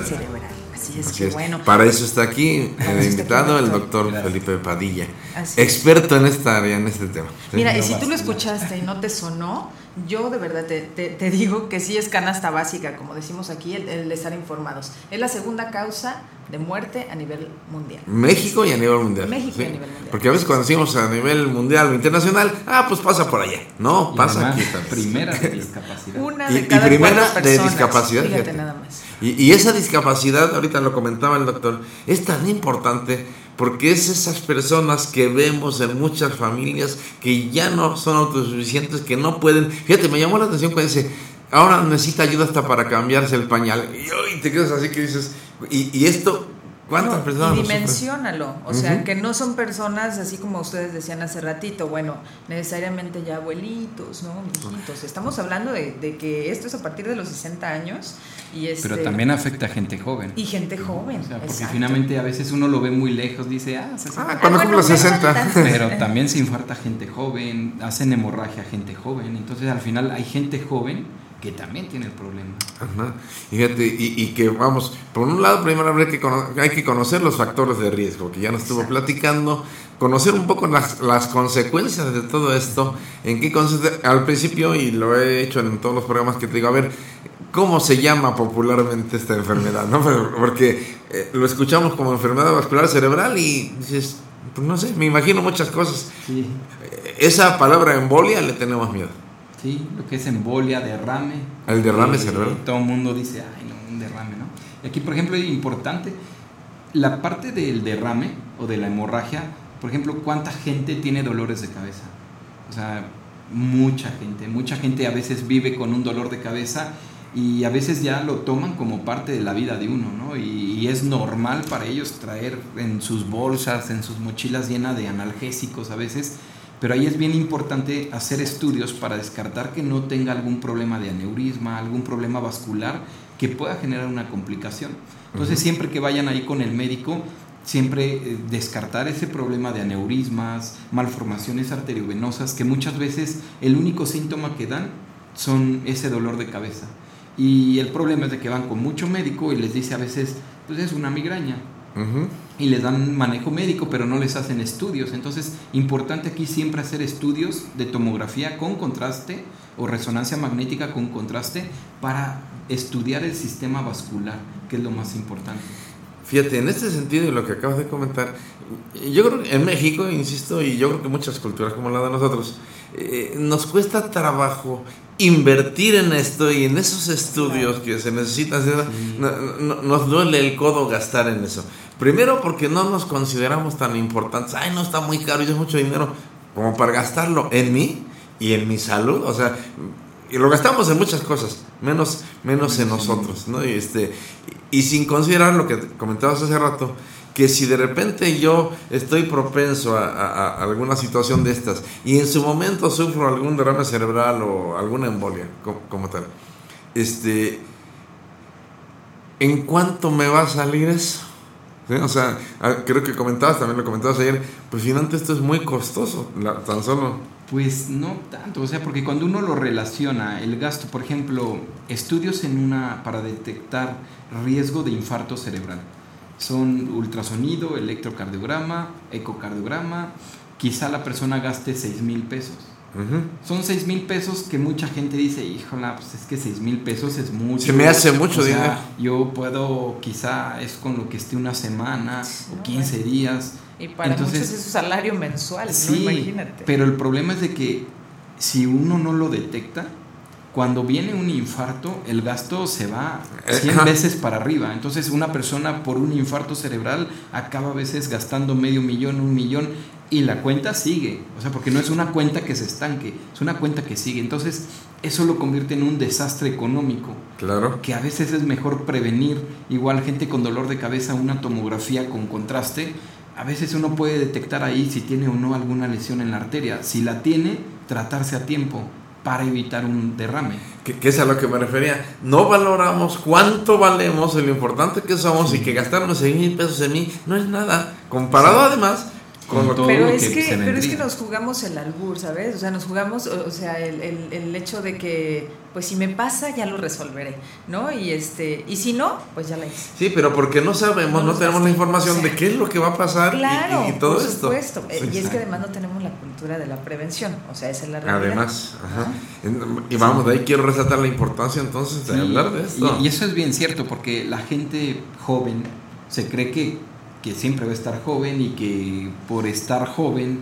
Así es Así que es. bueno. Para eso está aquí el está invitado, el doctor Felipe Padilla, Así es. experto en esta área, en este tema. Mira, y si tú lo escuchaste y no te sonó, yo de verdad te, te- te digo que sí es canasta básica, como decimos aquí, el, el de estar informados. Es la segunda causa de muerte a nivel mundial. México y a nivel mundial. México y a nivel mundial. Porque a veces cuando decimos a nivel mundial o internacional, ah, pues pasa por allá. No, Y pasa aquí también. primera de discapacidad. Una Y, de y cada primera cuatro de discapacidad. Fíjate fíjate. nada más. Y, y esa discapacidad, ahorita lo comentaba el doctor, es tan importante porque es esas personas que vemos en muchas familias que ya no son autosuficientes, que no pueden. Fíjate, me llamó la atención cuando dice, ahora necesita ayuda hasta para cambiarse el pañal. Y, te quedas así que dices, y, y esto, ¿cuántas No, personas y lo sufren? dimensiónalo, o sea, que no son personas así como ustedes decían hace ratito, bueno, necesariamente ya abuelitos, ¿no? Viejitos. Estamos hablando de, de que esto es a partir de los 60 años y este, Pero también afecta a gente joven. y gente joven. O sea, porque exacto. finalmente a veces uno lo ve muy lejos, dice, ah, 60. Ah, cuando cumplo 60. Pero también se infarta gente joven, hacen hemorragia a gente joven. Entonces al final hay gente joven que también tiene el problema. Ajá. Y Fíjate, y, y que vamos, por un lado, primero hay que, cono- hay que conocer los factores de riesgo, que ya nos estuvo platicando, conocer un poco las, las consecuencias de todo esto, en qué consiste, al principio, y lo he hecho en todos los programas que te digo, a ver, ¿cómo se llama popularmente esta enfermedad? ¿no? Porque eh, lo escuchamos como enfermedad vascular cerebral y dices, pues no sé, me imagino muchas cosas. Sí. Esa palabra embolia le tenemos miedo. Sí, lo que es embolia, derrame. El derrame Eh, cerebral. Todo el mundo dice, ay, no, un derrame, ¿no? Y aquí, por ejemplo, es importante, la parte del derrame o de la hemorragia, por ejemplo, ¿cuánta gente tiene dolores de cabeza? O sea, mucha gente, mucha gente a veces vive con un dolor de cabeza y a veces ya lo toman como parte de la vida de uno, ¿no? Y, y es normal para ellos traer en sus bolsas, en sus mochilas llenas de analgésicos a veces, pero ahí es bien importante hacer estudios para descartar que no tenga algún problema de aneurisma, algún problema vascular que pueda generar una complicación. Entonces, Ujú. siempre que vayan ahí con el médico, siempre eh, descartar ese problema de aneurismas, malformaciones arteriovenosas, que muchas veces el único síntoma que dan son ese dolor de cabeza. Y el problema es de que van con mucho médico y les dice a veces, pues es una migraña. Ujú. Y les dan manejo médico, pero no les hacen estudios. Entonces, importante aquí siempre hacer estudios de tomografía con contraste o resonancia magnética con contraste para estudiar el sistema vascular, que es lo más importante. Fíjate, en este sentido y lo que acabas de comentar, yo creo que en México, insisto, y yo creo que muchas culturas como la de nosotros, eh, nos cuesta trabajo invertir en esto y en esos estudios que se necesitan. no- no- nos duele el codo gastar en eso. Primero porque no nos consideramos tan importantes. Ay, no está muy caro y es mucho dinero como para gastarlo en mí y en mi salud. O sea, y lo gastamos en muchas cosas, menos, menos en nosotros, ¿no? Y, este, y sin considerar lo que comentabas hace rato, que si de repente yo estoy propenso a, alguna situación de estas y en su momento sufro algún derrame cerebral o alguna embolia como, como tal, este, ¿en cuánto me va a salir eso? ¿Sí? O sea, ah, creo que comentabas, también lo comentabas ayer, pues finalmente esto es muy costoso, la- tan solo. Pues no tanto, o sea, porque cuando uno lo relaciona, el gasto, por ejemplo, estudios en una para detectar riesgo de infarto cerebral. Son ultrasonido, electrocardiograma, ecocardiograma, quizá la persona gaste 6 mil pesos. Son 6 mil pesos que mucha gente dice, híjola, pues es que 6 mil pesos es mucho. Se me hace mucho O sea, dinero. Yo puedo, quizá es con lo que esté una semana o 15 días. Y para Entonces, muchos es su salario mensual, ¿no? Sí, Imagínate. pero el problema es de que si uno no lo detecta, cuando viene un infarto, el gasto se va 100 Ajá. veces para arriba. Entonces, una persona por un infarto cerebral acaba a veces gastando medio millón, un millón, y la cuenta sigue. O sea, porque no es una cuenta que se estanque, es una cuenta que sigue. Entonces, eso lo convierte en un desastre económico Claro. que a veces es mejor prevenir. Igual gente con dolor de cabeza, una tomografía con contraste, a veces uno puede detectar ahí si tiene o no alguna lesión en la arteria. Si la tiene, tratarse a tiempo para evitar un derrame. Que, que es a lo que me refería. No valoramos cuánto valemos, lo importante que somos y que gastarnos 6 mil pesos en mí no es nada. Comparado además con, Con lo todo que... Pero lo es que que, se pero es que nos jugamos el albur, ¿sabes? O sea, nos jugamos, o, sea, el, el- el hecho de que, pues si me pasa, ya lo resolveré, ¿no? Y este, y si no, pues ya la hice. Sí, pero porque no sabemos, no, No tenemos la información o sea, de qué es lo que va a pasar y- Claro, y, y todo por esto. supuesto. Eh, Sí. y es que además no tenemos la cultura de la prevención, o sea, esa es la realidad. Además, ajá. Y vamos, de ahí quiero resaltar la importancia entonces de Sí, hablar de esto. Y, y eso es bien cierto, porque la gente joven se cree que, que siempre va a estar joven y que por estar joven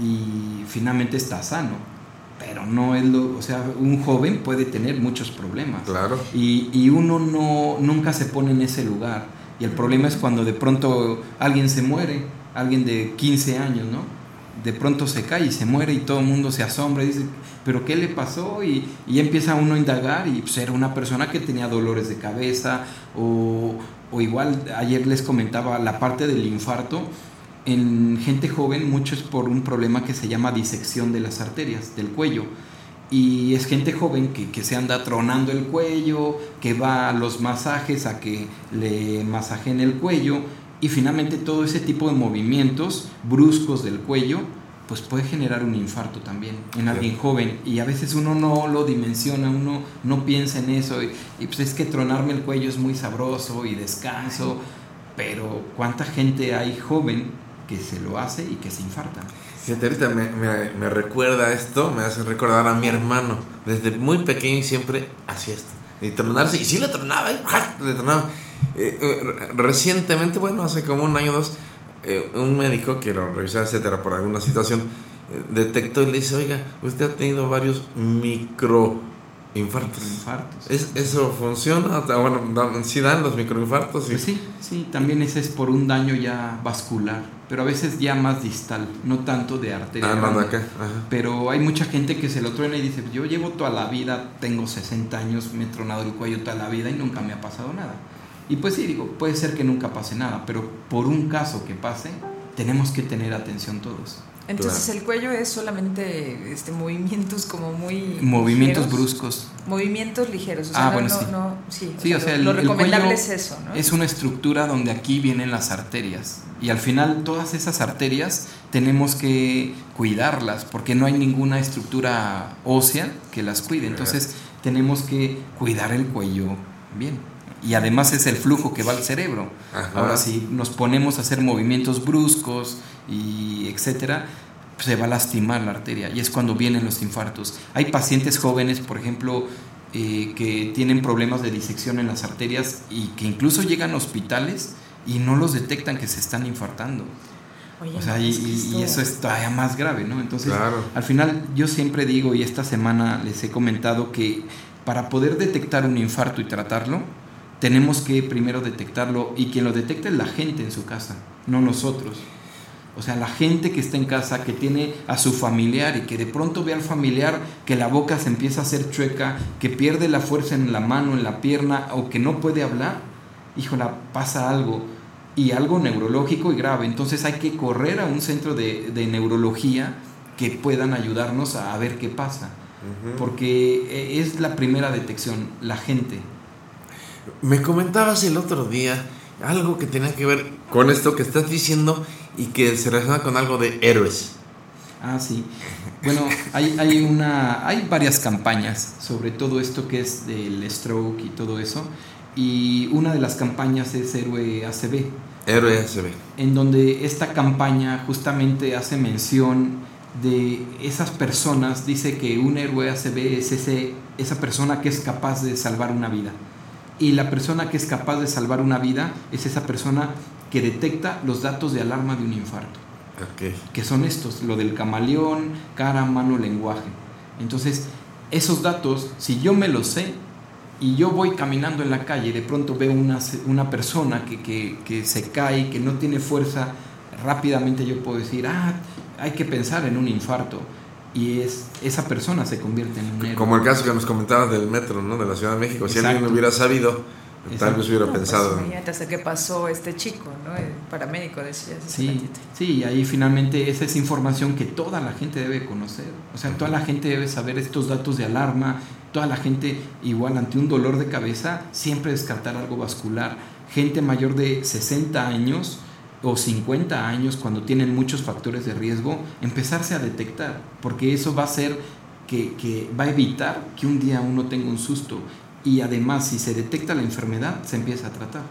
y finalmente está sano. Pero no es lo, o sea, un joven puede tener muchos problemas. Claro. Y, y uno no, nunca se pone en ese lugar. Y el problema es cuando de pronto alguien se muere, alguien de 15 años, ¿no? De pronto se cae y se muere y todo el mundo se asombra y dice, ¿pero qué le pasó? Y, y empieza uno a indagar y pues, era una persona que tenía dolores de cabeza o, o igual ayer les comentaba la parte del infarto. En gente joven mucho es por un problema que se llama disección de las arterias del cuello y es gente joven que, que se anda tronando el cuello, que va a los masajes a que le masajen el cuello y finalmente todo ese tipo de movimientos bruscos del cuello pues puede generar un infarto también en alguien joven y a veces uno no lo dimensiona, uno no piensa en eso y, y, pues es que tronarme el cuello es muy sabroso y descanso, pero ¿cuánta gente hay joven que se lo hace y que se infarta? Fíjate, ahorita me, me- me recuerda esto, me hace recordar a mi hermano. Desde muy pequeño siempre hacía esto. Y tronarse, y sí le tronaba, y ¡ja! le tronaba. Eh, eh, re- recientemente, bueno, hace como un año o dos, eh, un médico que lo revisaba, etcétera, por alguna situación, eh, detectó y le dice, oiga, usted ha tenido varios micro infartos. Infartos. ¿Es, ¿Eso funciona? Bueno, sí dan los microinfartos. Pues sí, sí, también ese es por un daño ya vascular, pero a veces ya más distal, no tanto de arteria. Ah, grande. acá. Ajá. Pero hay mucha gente que se lo truena y dice, yo llevo toda la vida, tengo 60 años, me he tronado el cuello toda la vida y nunca me ha pasado nada. Y pues sí, digo, puede ser que nunca pase nada, pero por un caso que pase, tenemos que tener atención todos. Entonces el cuello es solamente este movimientos como muy Movimientos ligeros. bruscos. Movimientos ligeros, o sea, Ah, no, bueno, no, sí. no- sí, Sí, o sea, el, lo el recomendable cuello es eso, ¿no? Es una estructura donde aquí vienen las arterias. Y al final todas esas arterias tenemos que cuidarlas porque no hay ninguna estructura ósea que las cuide. Entonces tenemos que cuidar el cuello bien. Y además es el flujo que va al cerebro. Ajá. Ahora si nos ponemos a hacer movimientos bruscos y etcétera, pues, se va a lastimar la arteria y es cuando vienen los infartos. Hay pacientes jóvenes, por ejemplo, eh, que tienen problemas de disección en las arterias y que incluso llegan a hospitales y no los detectan que se están infartando. Oye, O sea, y, y eso es todavía más grave, ¿no? Entonces, Claro. al final yo siempre digo, y esta semana les he comentado, que para poder detectar un infarto y tratarlo, tenemos que primero detectarlo y quien lo detecte es la gente en su casa, no nosotros. O sea, la gente que está en casa, que tiene a su familiar y que de pronto ve al familiar que la boca se empieza a hacer chueca, que pierde la fuerza en la mano, en la pierna o que no puede hablar, híjola, pasa algo y algo neurológico y grave. Entonces hay que correr a un centro de, de neurología que puedan ayudarnos a, a ver qué pasa. porque eh, es la primera detección, la gente. Me comentabas el otro día algo que tenía que ver con esto que estás diciendo y que se relaciona con algo de héroes. Ah, sí. Bueno, hay, hay, una, hay varias campañas sobre todo esto que es del stroke y todo eso. Y una de las campañas es Héroe ACB. Héroe ACB. En donde esta campaña justamente hace mención de esas personas, dice que un héroe ACB es ese, esa persona que es capaz de salvar una vida. Y la persona que es capaz de salvar una vida es esa persona que detecta los datos de alarma de un infarto. Okay. Que son estos, lo del camaleón, cara, mano, lenguaje. Entonces, esos datos, si yo me los sé, y yo voy caminando en la calle y de pronto veo una, una persona que, que, que, se cae, que no tiene fuerza, rápidamente yo puedo decir, ah, hay que pensar en un infarto. Y es, esa persona se convierte en un héroe. Como el caso que nos comentabas del metro, ¿no? De la Ciudad de México. Si alguien hubiera sabido, tal vez hubiera no, pensado. Pues, hasta qué pasó este chico, ¿no? El paramédico decía. Sí, sí, y ahí finalmente esa es información que toda la gente debe conocer. O sea, toda la gente debe saber estos datos de alarma, toda la gente igual ante un dolor de cabeza siempre descartar algo vascular. Gente mayor de 60 años o 50 años cuando tienen muchos factores de riesgo, empezarse a detectar, porque eso va a hacer que, que va a evitar que un día uno tenga un susto y además si se detecta la enfermedad se empieza a tratar.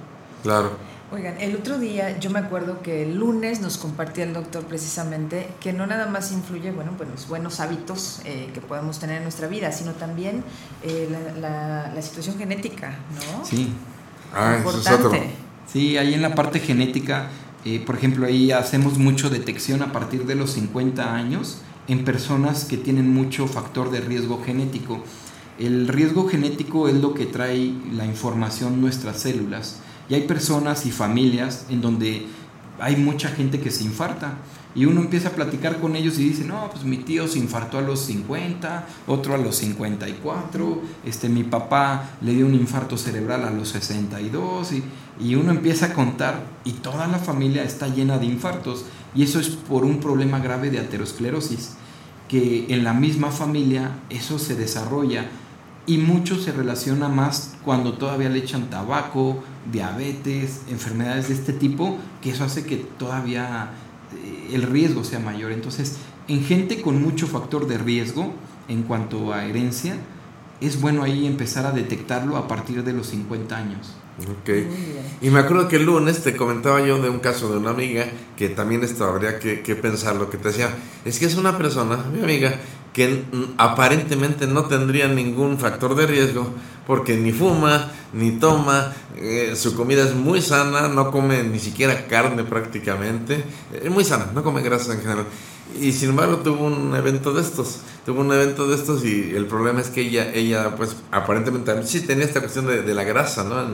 Claro. Oigan, el otro día yo me acuerdo que el lunes nos compartía el doctor precisamente que no nada más influye, bueno, pues los buenos hábitos eh, que podemos tener en nuestra vida, sino también eh, la, la, la, situación genética, ¿no? Sí. Ah, Importante. Eso es otro. Sí, ahí en la parte genética, eh, por ejemplo, ahí hacemos mucho detección a partir de los 50 años en personas que tienen mucho factor de riesgo genético. El riesgo genético es lo que trae la información nuestras células. Y hay personas y familias en donde hay mucha gente que se infarta. Y uno empieza a platicar con ellos y dice, no, pues mi tío se infartó a los 50, otro a los 54, este, mi papá le dio un infarto cerebral a los 62, y, y uno empieza a contar y toda la familia está llena de infartos. Y eso es por un problema grave de aterosclerosis, que en la misma familia eso se desarrolla y mucho se relaciona más cuando todavía le echan tabaco, diabetes, enfermedades de este tipo, que eso hace que todavía el riesgo sea mayor. Entonces, en gente con mucho factor de riesgo en cuanto a herencia, es bueno ahí empezar a detectarlo a partir de los 50 años. Ok. Y me acuerdo que el lunes te comentaba yo de un caso de una amiga que también esto habría que, que pensar, lo que te decía, es que es una persona, mi amiga, que aparentemente no tendría ningún factor de riesgo porque ni fuma, ni toma, eh, su comida es muy sana, no come ni siquiera carne prácticamente, es muy sana, no come grasas en general. Y sin embargo tuvo un evento de estos, tuvo un evento de estos y el problema es que ella, ella pues aparentemente sí tenía esta cuestión de, la grasa, ¿no? Eh,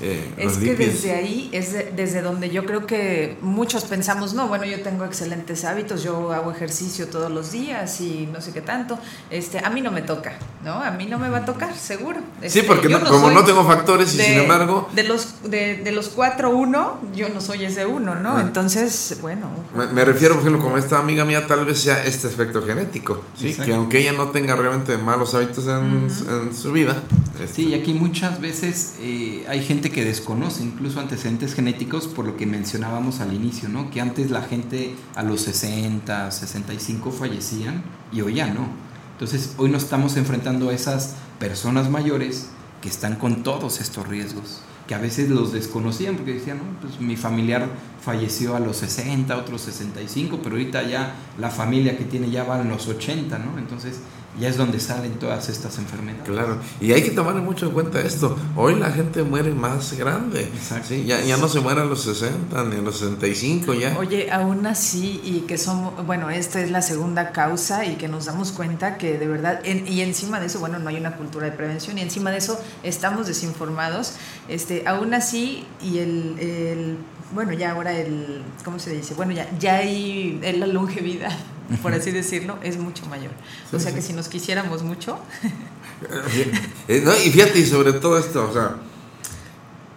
es que desde ahí es de, desde donde yo creo que muchos pensamos, no, bueno, yo tengo excelentes hábitos, yo hago ejercicio todos los días y no sé qué tanto, este, a mí no me toca, ¿no? A mí no me va a tocar, seguro. Este, sí, porque no, no como no tengo factores y sin embargo... De los, de, de los cuatro, uno, yo no soy ese uno, ¿no? Ah. Entonces, bueno. Me, me, refiero, por ejemplo, como esta amiga mía, tal vez sea este aspecto genético, ¿sí? Que aunque ella no tenga realmente malos hábitos en, uh -huh. en su vida. Este, sí, y aquí muchas veces eh, hay gente que desconoce incluso antecedentes genéticos por lo que mencionábamos al inicio, ¿no? Que antes la gente a los 60, 65 fallecían y hoy ya no. Entonces hoy nos estamos enfrentando a esas personas mayores que están con todos estos riesgos, que a veces los desconocían porque decían, no, pues mi familiar falleció a los 60, otros 65, pero ahorita ya la familia que tiene ya va a los 80, ¿no? Entonces ya es donde salen todas estas enfermedades. Claro, y hay que tomar mucho en cuenta esto. Hoy la gente muere más grande. Exacto. ¿sí? Ya, ya no se muere a los 60 ni a los 65 ya. Oye, aún así, y que somos, bueno, esta es la segunda causa y que nos damos cuenta que de verdad, en, y encima de eso, bueno, no hay una cultura de prevención y encima de eso estamos desinformados. Este, aún así, y el, el bueno, ya ahora el, ¿cómo se dice? Bueno, ya, ya hay la longevidad, por así decirlo, es mucho mayor. Sí, o sea sí. que si nos quisiéramos mucho. no, y fíjate, y sobre todo esto, o sea,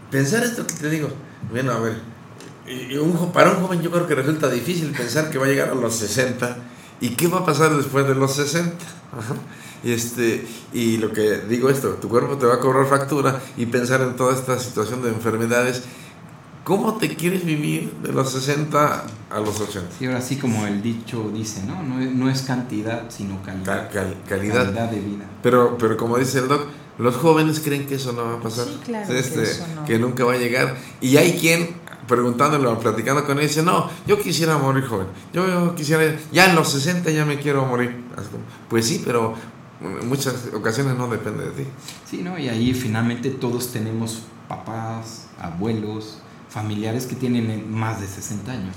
pensar esto que te digo, bueno, a ver, un, para un joven yo creo que resulta difícil pensar que va a llegar a los 60 ¿Y qué va a pasar después de los 60? Ajá. Y, este, y lo que digo esto, tu cuerpo te va a cobrar factura y pensar en toda esta situación de enfermedades. ¿Cómo te quieres vivir de los 60 a los 80? Y ahora sí como el dicho dice, ¿no? No es, no es cantidad, sino calidad. Cal- calidad. Calidad de vida. Pero, pero como dice el doc, los jóvenes creen que eso no va a pasar. Sí, claro que Este, eso no. que nunca va a llegar. Y hay quien, preguntándolo, platicando con él, dice, no, yo quisiera morir joven. Yo, yo quisiera, ya en los 60 ya me quiero morir. Pues sí, pero en muchas ocasiones no depende de ti. Sí, ¿no? Y ahí finalmente todos tenemos papás, abuelos, familiares que tienen más de 60 años.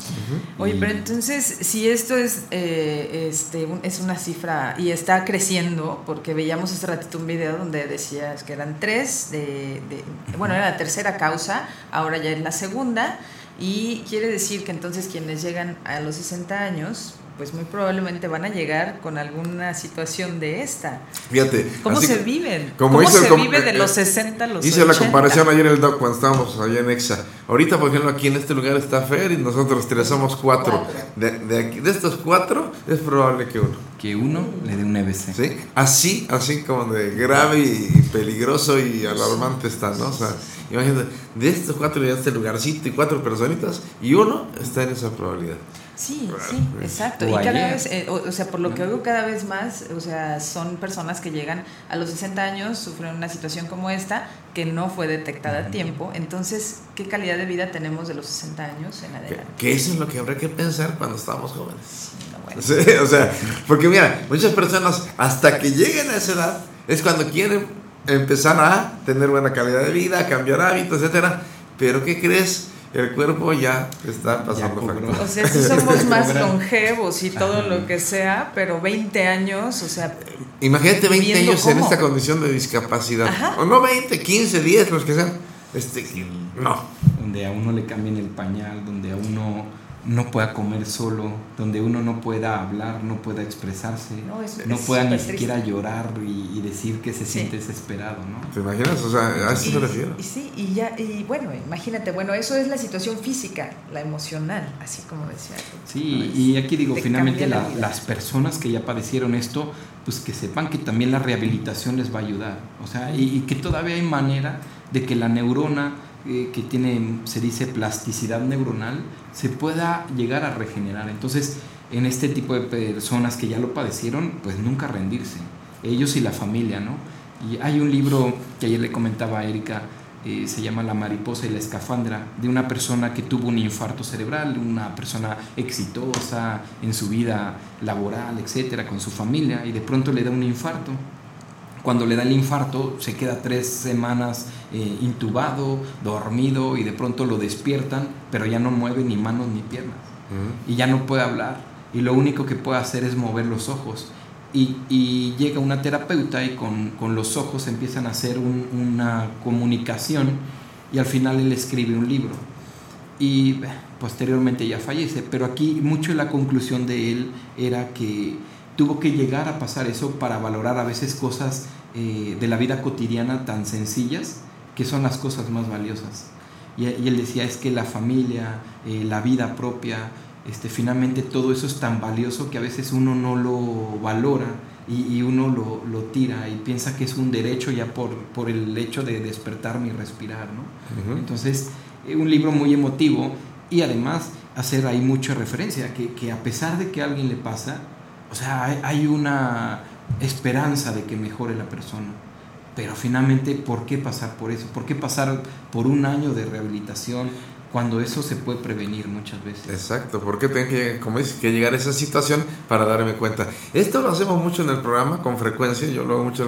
Oye, Y- pero entonces, si esto es, eh, este, un- es una cifra y está creciendo, porque veíamos hace ratito un video donde decías que eran tres, de, de- bueno, era la tercera causa, ahora ya es la segunda, y quiere decir que entonces quienes llegan a los 60 años, pues muy probablemente van a llegar con alguna situación de esta. Fíjate. ¿Cómo así se que- viven? como ¿Cómo hizo se com- vive de eh, los eh, 60 a los Hice la 80? comparación ayer el doc cuando estábamos allá en Exa. Ahorita, por ejemplo, aquí en este lugar está Fer y nosotros tres somos cuatro. De, de, aquí, de estos cuatro es probable que uno. Que uno le dé un EBC. ¿Sí? Así, así como de grave y peligroso y alarmante está, ¿no? O sea, imagínate, de estos cuatro de este lugarcito y cuatro personitas y uno está en esa probabilidad. Sí, sí, exacto. O Y cada vez, eh, o, o sea, por lo que oigo cada vez más, o sea, son personas que llegan a los 60 años, sufren una situación como esta, que no fue detectada a tiempo. Entonces, ¿qué calidad de vida tenemos de los 60 años en adelante? que eso es lo que habrá que pensar cuando estamos jóvenes. No, bueno. Sí, o sea, porque mira, muchas personas hasta que lleguen a esa edad es cuando quieren empezar a tener buena calidad de vida, cambiar hábitos, etcétera. Pero ¿qué crees? El cuerpo ya está pasando cobró. factura. O sea, sí somos más longevos y todo Ajá. lo que sea, pero 20 años, o sea, Imagínate 20 Viviendo años en esta condición de discapacidad. Ajá. O no 20, 15, 10, los que sean. Este, no. donde a uno le cambien el pañal, donde a uno no pueda comer solo, donde uno no pueda hablar, no pueda expresarse, No, es- no es pueda ni siquiera triste. llorar y, y decir que se Sí. siente desesperado, ¿no? ¿Te imaginas? O sea, a eso y, me refiero. y sí, y ya, y bueno, imagínate, bueno, eso es la situación física, la emocional, así como decía. Sí, ¿no? y aquí digo, Te finalmente la la- las personas que ya padecieron esto, pues que sepan que también la rehabilitación les va a ayudar. O sea, y, y que todavía hay manera de que la neurona eh, que tiene, se dice, plasticidad neuronal, se pueda llegar a regenerar. Entonces, en este tipo de personas que ya lo padecieron, pues nunca rendirse. Ellos y la familia, ¿no? Y hay un libro que ayer le comentaba a Erika, eh, se llama La mariposa y la escafandra, de una persona que tuvo un infarto cerebral, una persona exitosa en su vida laboral, etcétera, con su familia, y de pronto le da un infarto. Cuando le da el infarto, se queda tres semanas eh, intubado, dormido, y de pronto lo despiertan, pero ya no mueve ni manos ni piernas Ujú. y ya no puede hablar y lo único que puede hacer es mover los ojos. Y, y llega una terapeuta y con, con los ojos empiezan a hacer un- una comunicación y al final él escribe un libro. Y posteriormente ya fallece, pero aquí mucho de la conclusión de él era que tuvo que llegar a pasar eso para valorar a veces cosas eh, de la vida cotidiana tan sencillas que son las cosas más valiosas. Y, y él decía, es que la familia, eh, la vida propia, este, finalmente todo eso es tan valioso que a veces uno no lo valora y, y uno lo, lo tira y piensa que es un derecho ya por, por el hecho de despertarme y respirar, ¿no? Entonces, eh, un libro muy emotivo y además hacer ahí mucha referencia, que, que a pesar de que a alguien le pasa, o sea, hay, hay una esperanza de que mejore la persona. Pero finalmente, ¿por qué pasar por eso? ¿Por qué pasar por un año de rehabilitación cuando eso se puede prevenir muchas veces? Exacto, porque tengo que, como dices, que llegar a esa situación para darme cuenta. Esto lo hacemos mucho en el programa con frecuencia, yo lo hago mucho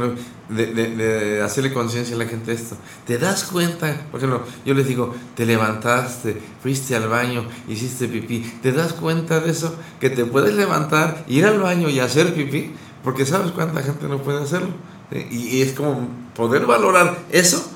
de, de- de hacerle conciencia a la gente esto. ¿Te das cuenta? Por ejemplo, yo les digo, te levantaste, fuiste al baño, hiciste pipí. ¿Te das cuenta de eso? Que te puedes levantar, ir al baño y hacer pipí, porque sabes cuánta gente no puede hacerlo. ¿sí? Y, y es como poder valorar eso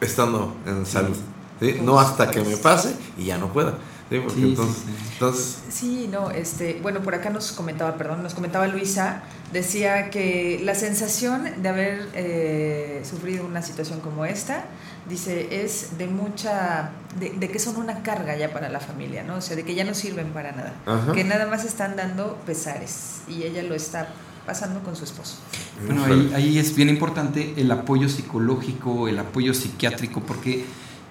estando en salud. ¿sí? No hasta que me pase y ya no pueda. Sí, porque Sí, sí, entonces, sí. entonces Sí, no, este, bueno, por acá nos comentaba, perdón, nos comentaba Luisa, decía que la sensación de haber eh, sufrido una situación como esta, dice, es de mucha, de, de que son una carga ya para la familia, ¿no? O sea, de que ya no sirven para nada, Ajá. que nada más están dando pesares y ella lo está pasando con su esposo. Bueno, ahí, ahí es bien importante el apoyo psicológico, el apoyo psiquiátrico, porque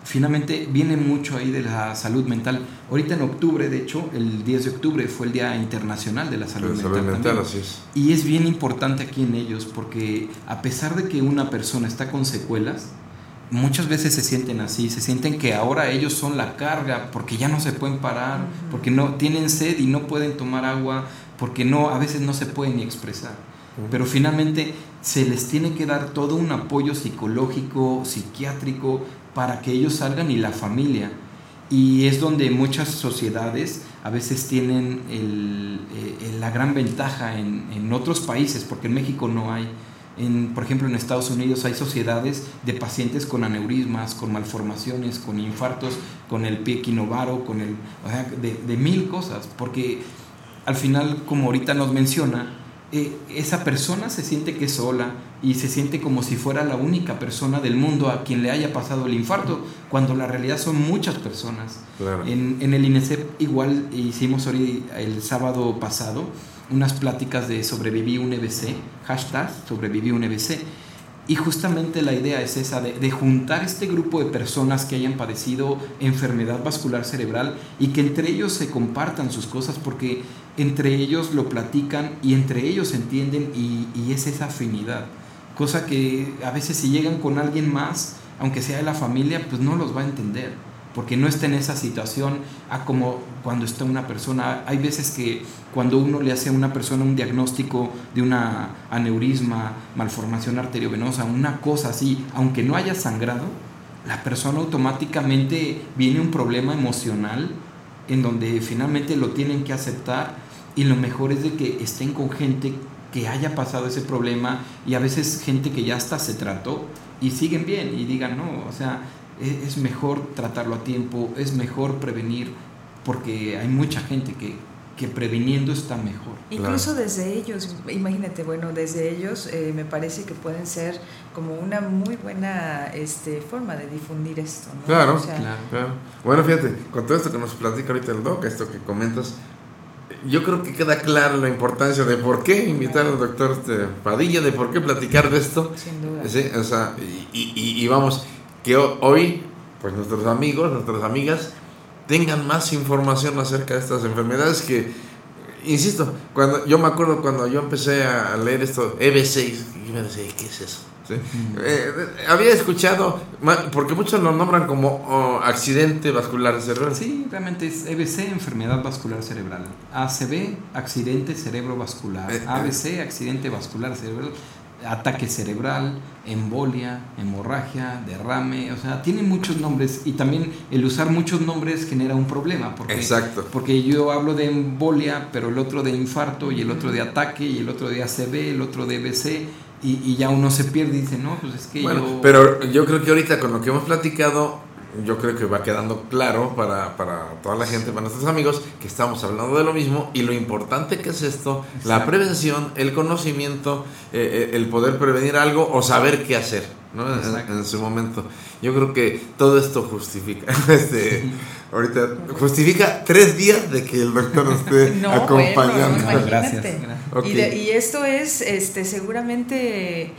finalmente viene mucho ahí de la salud mental. Ahorita en octubre, de hecho, el 10 de octubre fue el Día Internacional de la Salud La salud mental, así es. Y es bien importante aquí en ellos, porque a pesar de que una persona está con secuelas, muchas veces se sienten así, se sienten que ahora ellos son la carga, porque ya no se pueden parar, porque no tienen sed y no pueden tomar agua, porque no, a veces no se pueden ni expresar. Pero finalmente se les tiene que dar todo un apoyo psicológico, psiquiátrico, para que ellos salgan y la familia. Y es donde muchas sociedades a veces tienen el- eh, la gran ventaja en, en otros países, porque en México no hay. En, por ejemplo, en Estados Unidos hay sociedades de pacientes con aneurismas, con malformaciones, con infartos, con el pie quinovaro, con el, o sea, de, de mil cosas, porque al final, como ahorita nos menciona, eh, esa persona se siente que es sola y se siente como si fuera la única persona del mundo a quien le haya pasado el infarto, cuando la realidad son muchas personas. Claro. En, en el INESEP igual hicimos ahorita el sábado pasado unas pláticas de sobreviví un EBC, hashtag sobreviví un EBC. Y justamente la idea es esa, de, de juntar este grupo de personas que hayan padecido enfermedad vascular cerebral y que entre ellos se compartan sus cosas porque entre ellos lo platican y entre ellos entienden y, y es esa afinidad. Cosa que a veces si llegan con alguien más, aunque sea de la familia, pues no los va a entender porque no está en esa situación a como cuando está una persona. Hay veces que cuando uno le hace a una persona un diagnóstico de una aneurisma, malformación arteriovenosa, una cosa así, aunque no haya sangrado, la persona automáticamente viene un problema emocional en donde finalmente lo tienen que aceptar y lo mejor es de que estén con gente que haya pasado ese problema y a veces gente que ya hasta se trató y siguen bien y digan, no, o sea, e- es mejor tratarlo a tiempo, es mejor prevenir, porque hay mucha gente que, que previniendo está mejor. Incluso desde ellos, imagínate, bueno, desde ellos eh, me parece que pueden ser como una muy buena este, forma de difundir esto, ¿no? Claro, O sea, claro. Bueno, fíjate, con todo esto que nos platica ahorita el doc, esto que comentas, yo creo que queda clara la importancia de por qué invitar al doctor este, Padilla, de por qué platicar de esto. Sin duda. Sí, o sea, y, y- y vamos, que ho- hoy, pues nuestros amigos, nuestras amigas, tengan más información acerca de estas enfermedades que, insisto, cuando yo me acuerdo cuando yo empecé a leer esto, EB6, y me decía, ¿qué es eso? ¿Sí? Eh, eh, había escuchado, porque muchos lo nombran como oh, accidente vascular cerebral. Sí, realmente es EBC, enfermedad vascular cerebral. ACV, accidente cerebrovascular. Eh. ABC, accidente vascular cerebral. Ataque cerebral, embolia, hemorragia, derrame, o sea, tiene muchos nombres y también el usar muchos nombres genera un problema. Porque, Exacto. Porque yo hablo de embolia, pero el otro de infarto y el otro de ataque y el otro de ACV, el otro de EBC y, y ya uno se pierde y dice, no, pues es que Bueno, yo... pero yo creo que ahorita con lo que hemos platicado, yo creo que va quedando claro para, para toda la gente, para nuestros amigos, que estamos hablando de lo mismo y lo importante que es esto, la prevención, el conocimiento, eh, eh, el poder prevenir algo o saber qué hacer ¿no? En- su momento. Yo creo que todo esto justifica, este, ahorita justifica tres días de que el doctor nos esté No, acompañando. bueno, imagínate. Gracias. Y, de- y esto es este seguramente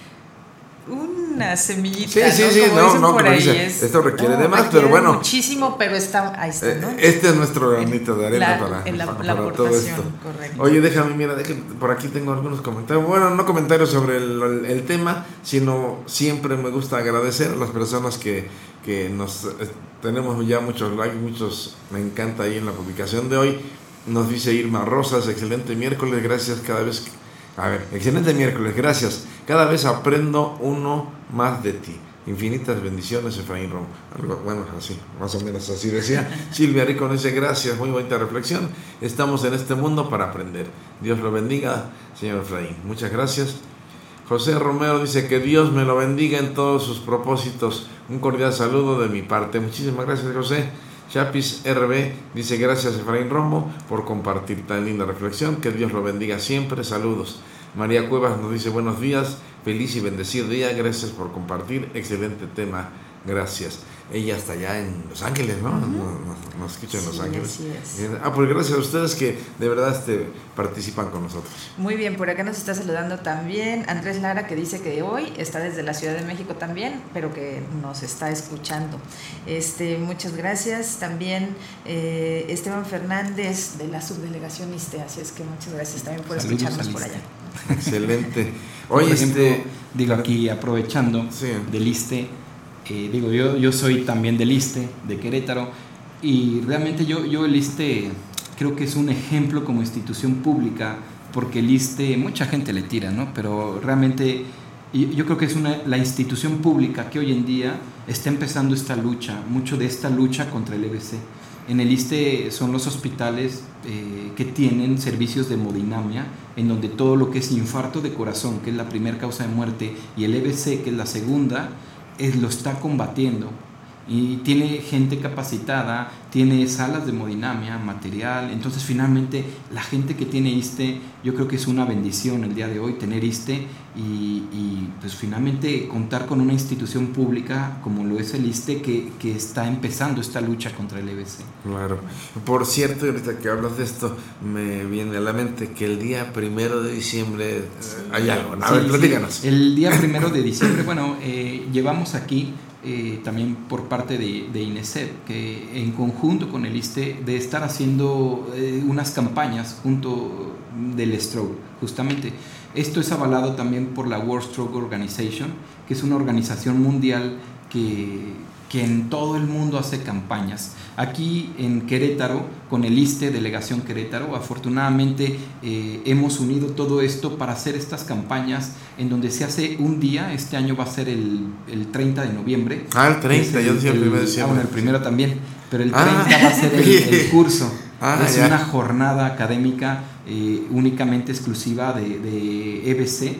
una semillita, Sí, sí, ¿no? sí, Como no, dicen no, por ahí, dice, es- esto requiere no, de más, requiere pero bueno. muchísimo, pero está, ahí está, ¿no? Eh, Este es nuestro granito de arena La- para, la- para- la para todo esto. correcto. Oye, déjame, mira, déjame, por aquí tengo algunos comentarios. Bueno, no comentarios sobre el, el- el tema, sino siempre me gusta agradecer a las personas que, que nos eh, tenemos ya muchos likes, muchos me encanta ahí en la publicación de hoy. Nos dice Irma Rosas, excelente miércoles, gracias cada vez que... A ver, excelente miércoles, gracias. Cada vez aprendo uno más de ti. Infinitas bendiciones, Efraín Romo. Algo, bueno, así, más o menos así decía. Silvia Rico dice, gracias, muy bonita reflexión. Estamos en este mundo para aprender. Dios lo bendiga, señor Efraín. Muchas gracias. José Romero dice que Dios me lo bendiga en todos sus propósitos. Un cordial saludo de mi parte. Muchísimas gracias, José. Chapis RB dice gracias Efraín Romo por compartir tan linda reflexión, que Dios lo bendiga siempre, saludos. María Cuevas nos dice buenos días, feliz y bendecido día, gracias por compartir, excelente tema, gracias. Ella está allá en Los Ángeles, ¿no? nos, nos, escucha en Los Sí, Ángeles. así es. Bien. Ah, pues gracias a ustedes que de verdad este, participan con nosotros. Muy bien, por acá nos está saludando también Andrés Lara que dice que hoy está desde la Ciudad de México también, pero que nos está escuchando. Este, muchas gracias. También eh, Esteban Fernández de la subdelegación ISTE, así es que muchas gracias también por Saludos escucharnos por allá. Excelente. Oye, ejemplo, este, digo aquí aprovechando del ISTE, eh, digo yo, yo soy también del ISTE, de Querétaro, y realmente yo, yo el ISTE creo que es un ejemplo como institución pública, porque el ISTE, mucha gente le tira, ¿no? Pero realmente yo creo que es una, la institución pública que hoy en día está empezando esta lucha, mucho de esta lucha contra el EBC. En el ISTE son los hospitales eh, que tienen servicios de hemodinamia, en donde todo lo que es infarto de corazón, que es la primera causa de muerte, y el EBC, que es la segunda, es, lo está combatiendo. Y tiene gente capacitada, tiene salas de hemodinamia, material. Entonces, finalmente, la gente que tiene ISTE, yo creo que es una bendición el día de hoy tener ISTE y, y, pues finalmente contar con una institución pública como lo es el ISTE que, que está empezando esta lucha contra el EBC. Claro. Por cierto, ahorita que hablas de esto, me viene a la mente que el día primero de diciembre eh, hay algo. A ver, Sí, platícanos. sí. El día primero de diciembre, bueno, eh, llevamos aquí eh, también por parte de, de INESEP, que en conjunto con el ISTE, de estar haciendo eh, unas campañas junto del stroke, justamente. Esto es avalado también por la World Stroke Organization, que es una organización mundial que, que en todo el mundo hace campañas. Aquí en Querétaro, con el ISTE, Delegación Querétaro, afortunadamente eh, hemos unido todo esto para hacer estas campañas en donde se hace un día, este año va a ser el, el 30 de noviembre. Ah, el 30, Es yo decía el 1 de diciembre. Ah, bueno, el primero también, pero el 30 Ah. va a ser el, el curso. Ah, es ya. una jornada académica eh, únicamente exclusiva de, de EBC,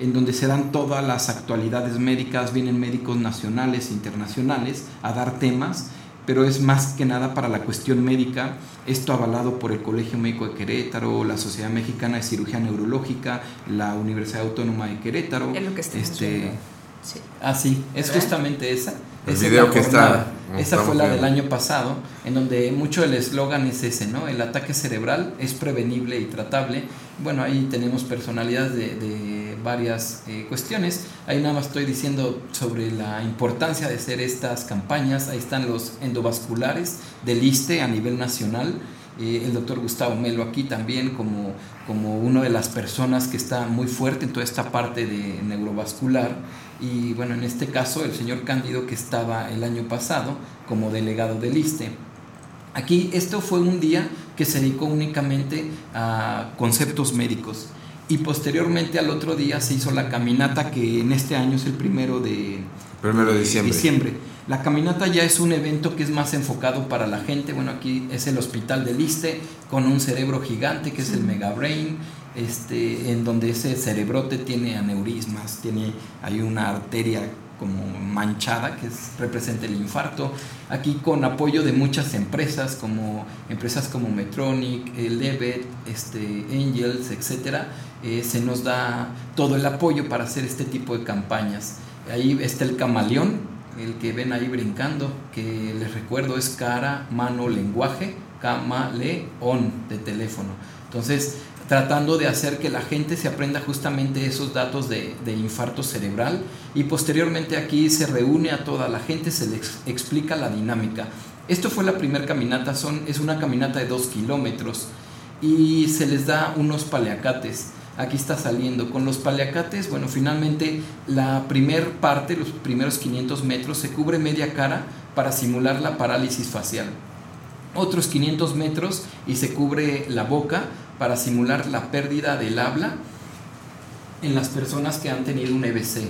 en donde se dan todas las actualidades médicas, vienen médicos nacionales e internacionales a dar temas, pero es más que nada para la cuestión médica, esto avalado por el Colegio Médico de Querétaro, la Sociedad Mexicana de Cirugía Neurológica, la Universidad Autónoma de Querétaro. Es lo que este. Sí. Ah, sí, es ¿Verdad? justamente esa. El Esa video que está-. Esa fue la viendo. del año pasado, en donde mucho el eslogan es ese, ¿no? El ataque cerebral es prevenible y tratable. Bueno, ahí tenemos personalidades de, de varias eh, cuestiones. Ahí nada más estoy diciendo sobre la importancia de hacer estas campañas. Ahí están los endovasculares del ISTE a nivel nacional. Eh, el doctor Gustavo Melo aquí también como, como una de las personas que está muy fuerte en toda esta parte de neurovascular. Y bueno, en este caso el señor Cándido que estaba el año pasado como delegado del ISTE. Aquí esto fue un día que se dedicó únicamente a conceptos médicos y posteriormente al otro día se hizo la caminata que en este año es el primero de, Primero de diciembre. La caminata ya es un evento que es más enfocado para la gente. Bueno, aquí es el hospital del ISTE con un cerebro gigante que es el Mega Brain, este, en donde ese cerebrote tiene aneurismas, tiene hay una arteria como manchada que es- representa el infarto. Aquí con apoyo de muchas empresas como empresas como Metronic, eh, Levet, este, Angels, etcétera, eh, se nos da todo el apoyo para hacer este tipo de campañas. Ahí está el camaleón, el que ven ahí brincando, que les recuerdo es cara, mano, lenguaje, camaleón de teléfono. Entonces, tratando de hacer que la gente se aprenda justamente esos datos de, de infarto cerebral y posteriormente aquí se reúne a toda la gente, se les explica la dinámica. Esto fue la primera caminata, son, es una caminata de dos kilómetros y se les da unos paliacates. Aquí está saliendo. Con los paliacates, bueno, finalmente la primer parte, los primeros 500 metros, se cubre media cara para simular la parálisis facial. Otros 500 metros y se cubre la boca para simular la pérdida del habla en las personas que han tenido un EBC.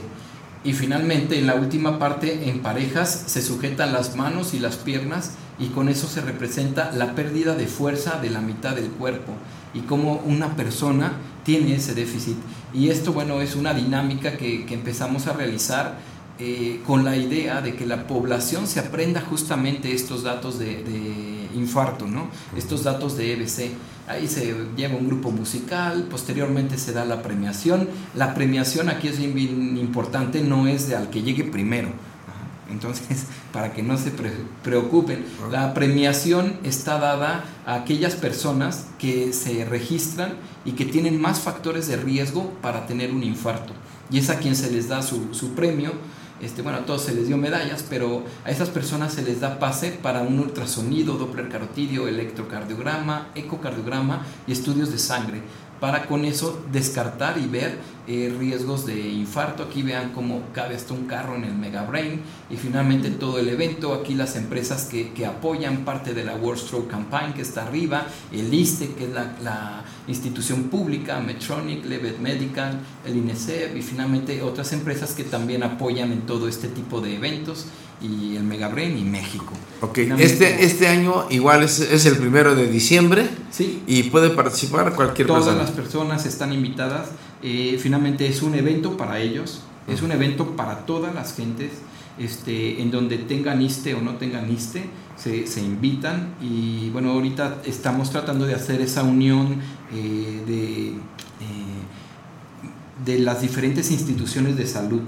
Y finalmente, en la última parte, en parejas, se sujetan las manos y las piernas y con eso se representa la pérdida de fuerza de la mitad del cuerpo y cómo una persona tiene ese déficit. Y esto, bueno, es una dinámica que, que empezamos a realizar eh, con la idea de que la población se aprenda justamente estos datos de, de infarto, ¿no? estos datos de EBC. Ahí se lleva un grupo musical, posteriormente se da la premiación. La premiación aquí es bien importante, no es de al que llegue primero. Entonces, para que no se preocupen, la premiación está dada a aquellas personas que se registran y que tienen más factores de riesgo para tener un infarto. Y es a quien se les da su, su premio. Este, bueno, a todos se les dio medallas, pero a esas personas se les da pase para un ultrasonido, doppler carotidio, electrocardiograma, ecocardiograma y estudios de sangre para con eso descartar y ver eh, riesgos de infarto. Aquí vean cómo cabe hasta un carro en el Mega Brain y finalmente todo el evento. Aquí las empresas que, que apoyan parte de la World Stroke Campaign que está arriba, el ISTE que es la, la institución pública, Medtronic, Levet Medical, el INESEP y finalmente otras empresas que también apoyan en todo este tipo de eventos y el Megabrain y México. Ok, este, este año igual es, es, el primero de diciembre sí. y puede participar cualquier Todas persona. las personas están invitadas. Eh, finalmente es un evento para ellos, es un evento para todas las gentes, este, en donde tengan ISTE o no tengan ISTE, se, se invitan y bueno, ahorita estamos tratando de hacer esa unión eh, de, eh, de las diferentes instituciones de salud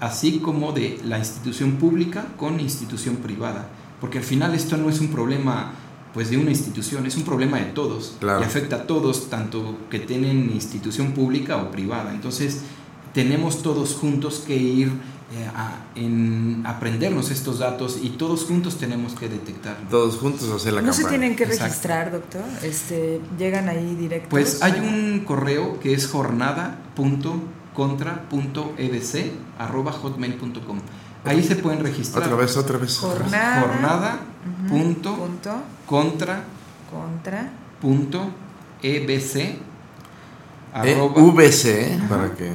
así como de la institución pública con institución privada, porque al final esto no es un problema pues de una institución, es un problema de todos claro. y afecta a todos, tanto que tienen institución pública o privada. Entonces, tenemos todos juntos que ir eh, a en aprendernos estos datos y todos juntos tenemos que detectar. Todos juntos hacer la ¿No campaña. se tienen que Exacto. registrar, doctor? Este, ¿Llegan ahí directos? Pues hay un correo que es jornada.contra.ebc.hotmail.com. Ahí se pueden registrar. Otra vez, otra vez. Jornada. Jornada punto punto, contra contra. punto ebc arroba- VC, ¿eh? para que.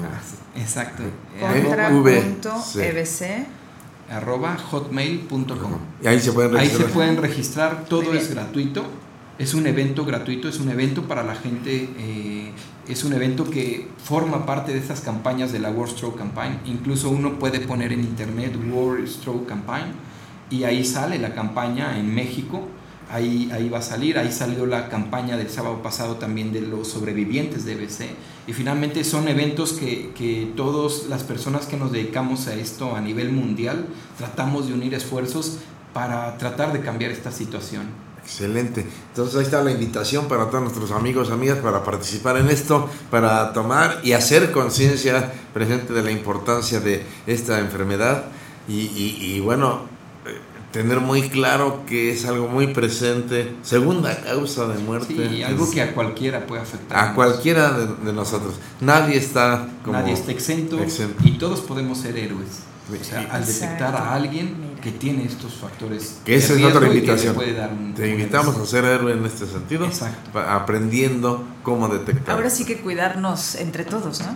exacto Contra Eh, V, punto sí. EBC. arroba hotmail.com Y ahí se pueden ahí se registrar. pueden registrar todo es gratuito es un evento gratuito es un evento para la gente eh, es un evento que forma parte de estas campañas de la World Stroke Campaign incluso uno puede poner en internet World Stroke Campaign y ahí sale la campaña en México Ahí, ahí va a salir, ahí salió la campaña del sábado pasado también de los sobrevivientes de EBC. Y finalmente son eventos que, que todas las personas que nos dedicamos a esto a nivel mundial tratamos de unir esfuerzos para tratar de cambiar esta situación. Excelente. Entonces ahí está la invitación para todos nuestros amigos, amigas, para participar en esto, para tomar y hacer conciencia presente de la importancia de esta enfermedad y, y- y, bueno, eh, tener muy claro que es algo muy presente, segunda causa de muerte. Sí, algo que a cualquiera puede afectar. a cualquiera de, de nosotros. Nadie está como Nadie está exento, exento. y todos podemos ser héroes. O sea, al detectar Exacto. a alguien que tiene estos factores. Que esa es otra y invitación. puede dar un- Te invitamos a ser héroe en este sentido, pa- aprendiendo cómo detectar. Ahora sí que cuidarnos entre todos, ¿no?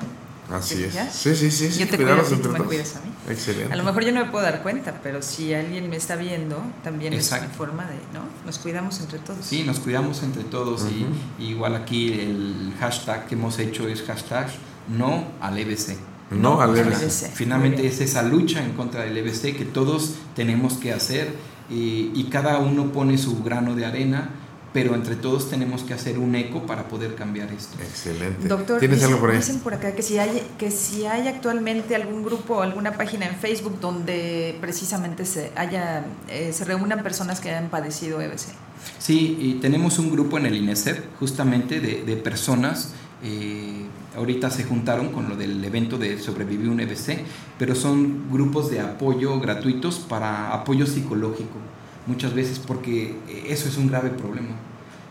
Así es. ¿Ya? Sí, sí, sí. sí, Yo te cuidarnos cuido a ti, entre tú me todos. cuidas a mí. Excelente. A lo mejor yo no me puedo dar cuenta, pero si alguien me está viendo, también Exacto. es una forma de, ¿no? Nos cuidamos entre todos. Sí, nos cuidamos entre todos y- Ujú. y, igual aquí el hashtag que hemos hecho es hashtag no al EBC. No al EBC. Finalmente es esa lucha en contra del EBC que todos tenemos que hacer y, y cada uno pone su grano de arena, pero entre todos tenemos que hacer un eco para poder cambiar esto. Excelente. Doctor, ¿Tienes dicen, algo por ahí? dicen por acá que si hay que si hay actualmente algún grupo o alguna página en Facebook donde precisamente se haya eh, se reúnan personas que hayan padecido EBC. Sí, y tenemos un grupo en el INESEP justamente de, de personas, eh, ahorita se juntaron con lo del evento de Sobreviví un EBC, pero son grupos de apoyo gratuitos para apoyo psicológico, muchas veces porque eso es un grave problema.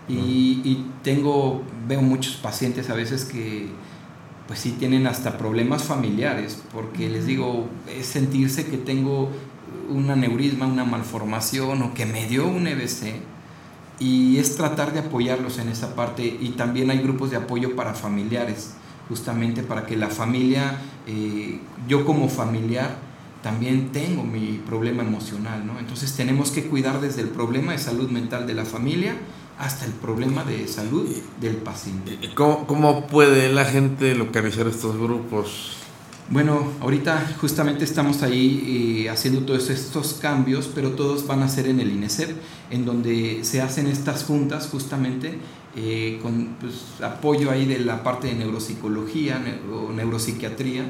Y, y tengo, veo muchos pacientes a veces que pues sí tienen hasta problemas familiares, porque les digo, es sentirse que tengo un aneurisma, una malformación o que me dio un EBC y es tratar de apoyarlos en esa parte. Y también hay grupos de apoyo para familiares, justamente para que la familia, eh, yo como familiar también tengo mi problema emocional, ¿no? Entonces tenemos que cuidar desde el problema de salud mental de la familia hasta el problema de salud del paciente. ¿Cómo, cómo puede la gente localizar estos grupos? Bueno, ahorita justamente estamos ahí eh, haciendo todos estos cambios, pero todos van a ser en el INESEP, en donde se hacen estas juntas justamente eh, con pues, apoyo ahí de la parte de neuropsicología o neuropsiquiatría,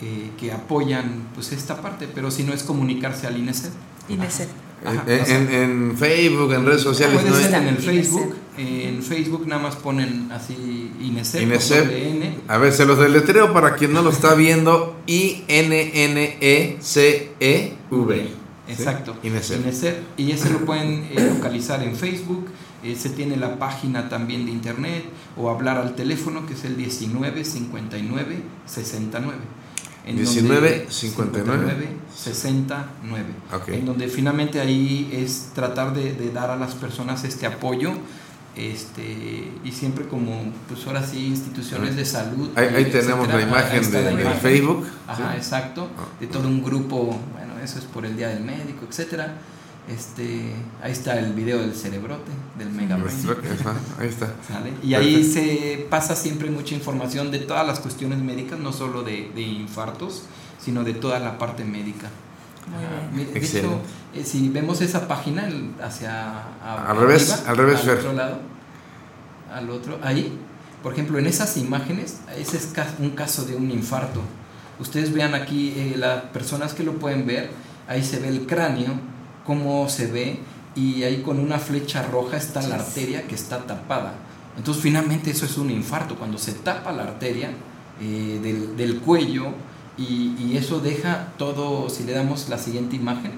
eh, que apoyan pues esta parte, pero si no es comunicarse al INESEP. INESEP. Ajá, en, o sea, en- en Facebook, en redes sociales. Puede ¿no? ser en el INESEP. Facebook. En Facebook nada más ponen así INESEP, INESEP. N. A ver, se los deletreo para quien no lo está viendo. E I-N-N-E-C-E-V. Exacto. ¿Sí? INESEP. INESEP. Y ese lo pueden eh, localizar en Facebook. Eh, se tiene la página también de internet o hablar al teléfono que es el 19 59 69. En 19, donde- 59. 69. Ok. En donde finalmente ahí es tratar de, de dar a las personas este apoyo. Este, y siempre como, pues ahora sí, instituciones de salud. Ahí- tenemos la imagen de- la del imagen. Facebook, Ajá, ¿sí? exacto. De todo un grupo, bueno, eso es por el Día del Médico, etcétera. Este, ahí está el video del cerebrote, del Mega Ahí está. ¿Sale? Y ahí se pasa siempre mucha información de todas las cuestiones médicas, no solo de, de infartos, sino de toda la parte médica. Muy Ajá. bien. De Excelente. hecho, eh, si vemos esa página el- hacia a- Al revés, arriba, al revés, al Fer. otro lado, al otro, ahí, por ejemplo, en esas imágenes, ese es un caso de un infarto. Ustedes vean aquí, eh, las personas que lo pueden ver, ahí se ve el cráneo, cómo se ve, y ahí con una flecha roja está la arteria que está tapada. Entonces finalmente eso es un infarto, cuando se tapa la arteria eh, del, del cuello y, y eso deja todo, si le damos la siguiente imagen,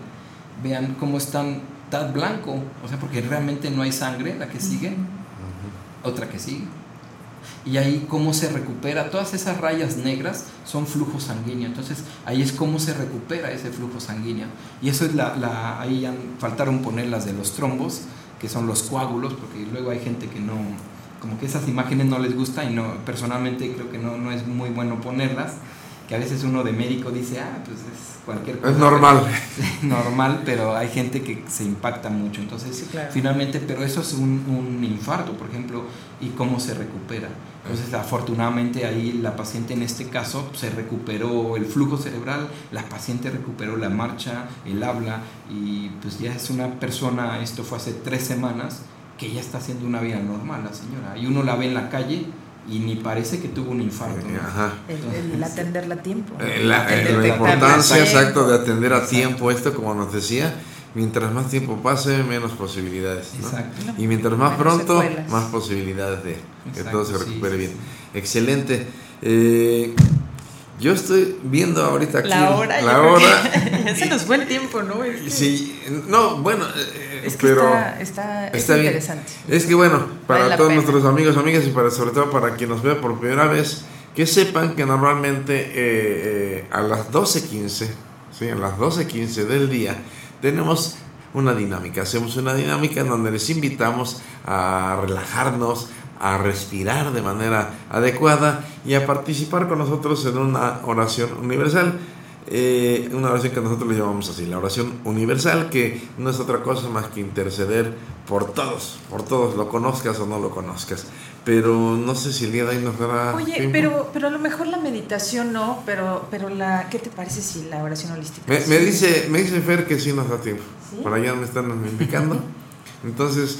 vean cómo están, está blanco, o sea, porque realmente no hay sangre, la que sigue, otra que sigue. Y ahí cómo se recupera, todas esas rayas negras son flujo sanguíneo, entonces ahí es cómo se recupera ese flujo sanguíneo. Y eso es la, ahí ya faltaron poner las de los trombos, que son los coágulos, porque luego hay gente que no, como que esas imágenes no les gusta y no, personalmente creo que no, no es muy bueno ponerlas, que a veces uno de médico dice, ah, pues es cualquier cosa. Es normal. Normal, pero hay gente que se impacta mucho, entonces Sí, claro. finalmente, pero eso es un, un infarto, por ejemplo, y cómo se recupera. Entonces, afortunadamente ahí la paciente en este caso se recuperó el flujo cerebral, la paciente recuperó la marcha, el habla, y pues ya es una persona, esto fue hace tres semanas, que ya está haciendo una vida normal la señora. Y uno la ve en la calle y ni parece que tuvo un infarto. ¿no? Ajá. El, el atenderla a tiempo. Eh, La, El eh, la importancia exacto de atender a tiempo esto, como nos decía, mientras más tiempo pase, menos posibilidades. ¿no? Exacto. Y mientras más Menos pronto, secuelas. más posibilidades de que Exacto, todo se recupere sí, bien. sí. Excelente. Eh, yo estoy viendo ahorita aquí La hora, la hora. ya se nos fue el tiempo, ¿no? Es que- Sí, no, bueno, eh, Es que pero está, está, es está bien. interesante. Es que bueno, para Vale todos nuestros amigos, amigas y para sobre todo para quien nos vea por primera vez, que sepan que normalmente eh, eh, a las 12.15, ¿sí? a las 12.15 del día, tenemos una dinámica. Hacemos una dinámica en donde les invitamos a relajarnos, a respirar de manera adecuada y a participar con nosotros en una oración universal. Eh, una oración que nosotros le llamamos así, la oración universal, que no es otra cosa más que interceder por todos, por todos, lo conozcas o no lo conozcas. Pero no sé si el día de hoy nos dará. Oye, tiempo. pero, pero a lo mejor la meditación no, pero, pero la, ¿qué te parece si la oración holística? Me, me dice, me dice Fer que sí nos da tiempo. ¿Sí? Por allá me están indicando. Entonces,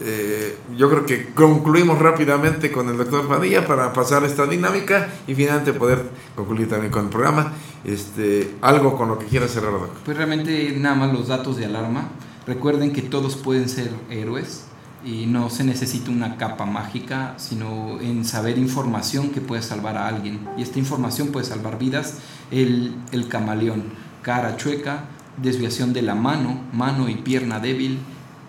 eh, yo creo que concluimos rápidamente con el doctor Padilla para pasar esta dinámica y finalmente poder concluir también con el programa. Este, algo con lo que quiera cerrar, doctor. Pues realmente nada más los datos de alarma. Recuerden que todos pueden ser héroes y no se necesita una capa mágica, sino en saber información que puede salvar a alguien. Y esta información puede salvar vidas. El, el camaleón, cara chueca, desviación de la mano, mano y pierna débil,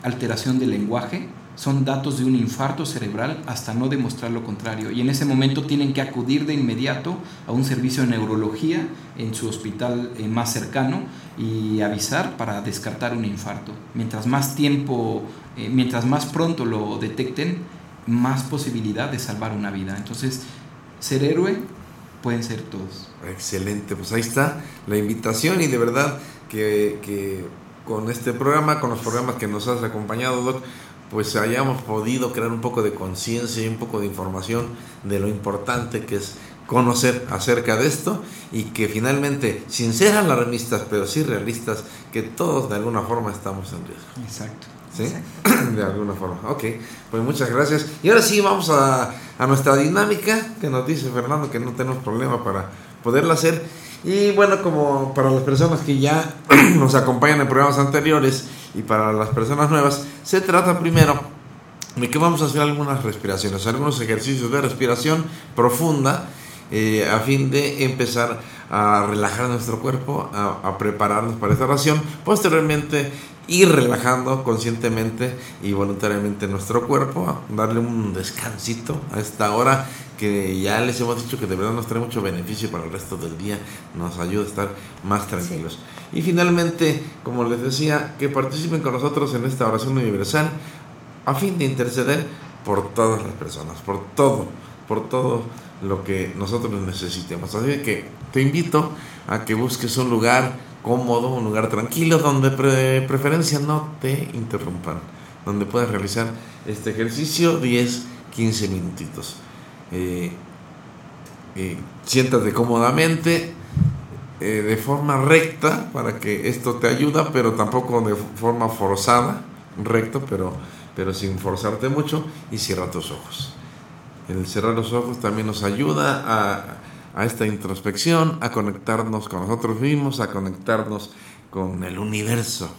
alteración del lenguaje, son datos de un infarto cerebral hasta no demostrar lo contrario. Y en ese momento tienen que acudir de inmediato a un servicio de neurología en su hospital eh, más cercano y avisar para descartar un infarto. Mientras más tiempo, eh, mientras más pronto lo detecten, más posibilidad de salvar una vida. Entonces, ser héroe pueden ser todos. Excelente, pues ahí está la invitación y de verdad que, que con este programa, con los programas que nos has acompañado, Doc, pues hayamos podido crear un poco de conciencia y un poco de información de lo importante que es conocer acerca de esto y que finalmente, sin ser alarmistas, pero sí realistas, que todos de alguna forma estamos en riesgo. Exacto. ¿Sí? De alguna forma. Ok, pues muchas gracias. Y ahora sí vamos a, a nuestra dinámica que nos dice Fernando que no tenemos problema para poderla hacer. Y bueno, como para las personas que ya nos acompañan en programas anteriores y para las personas nuevas, se trata primero de que vamos a hacer algunas respiraciones, algunos ejercicios de respiración profunda eh, a fin de empezar a relajar nuestro cuerpo, a, a prepararnos para esta oración. Posteriormente ir relajando conscientemente y voluntariamente nuestro cuerpo, darle un descansito a esta hora que ya les hemos dicho que de verdad nos trae mucho beneficio para el resto del día, nos ayuda a estar más tranquilos. Y finalmente, como les decía, que participen con nosotros en esta oración universal a fin de interceder por todas las personas, por todo, por todo lo que nosotros necesitemos. Así que te invito a que busques un lugar cómodo, un lugar tranquilo, donde de preferencia no te interrumpan, donde puedas realizar este ejercicio 10, 15 minutitos. Eh, eh, siéntate cómodamente, eh, de forma recta, para que esto te ayuda, pero tampoco de forma forzada, recto, pero, pero sin forzarte mucho, y cierra tus ojos. El cerrar los ojos también nos ayuda a, a esta introspección, a conectarnos con nosotros mismos, a conectarnos con el universo.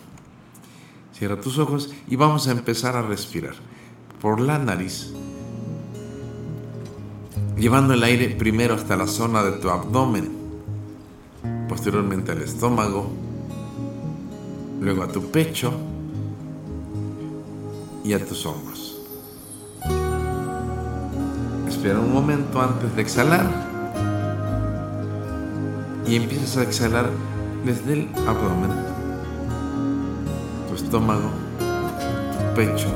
Cierra tus ojos y vamos a empezar a respirar por la nariz, llevando el aire primero hasta la zona de tu abdomen, posteriormente al estómago, luego a tu pecho y a tus hombros. Espera un momento antes de exhalar y empiezas a exhalar desde el abdomen, tu estómago, tu pecho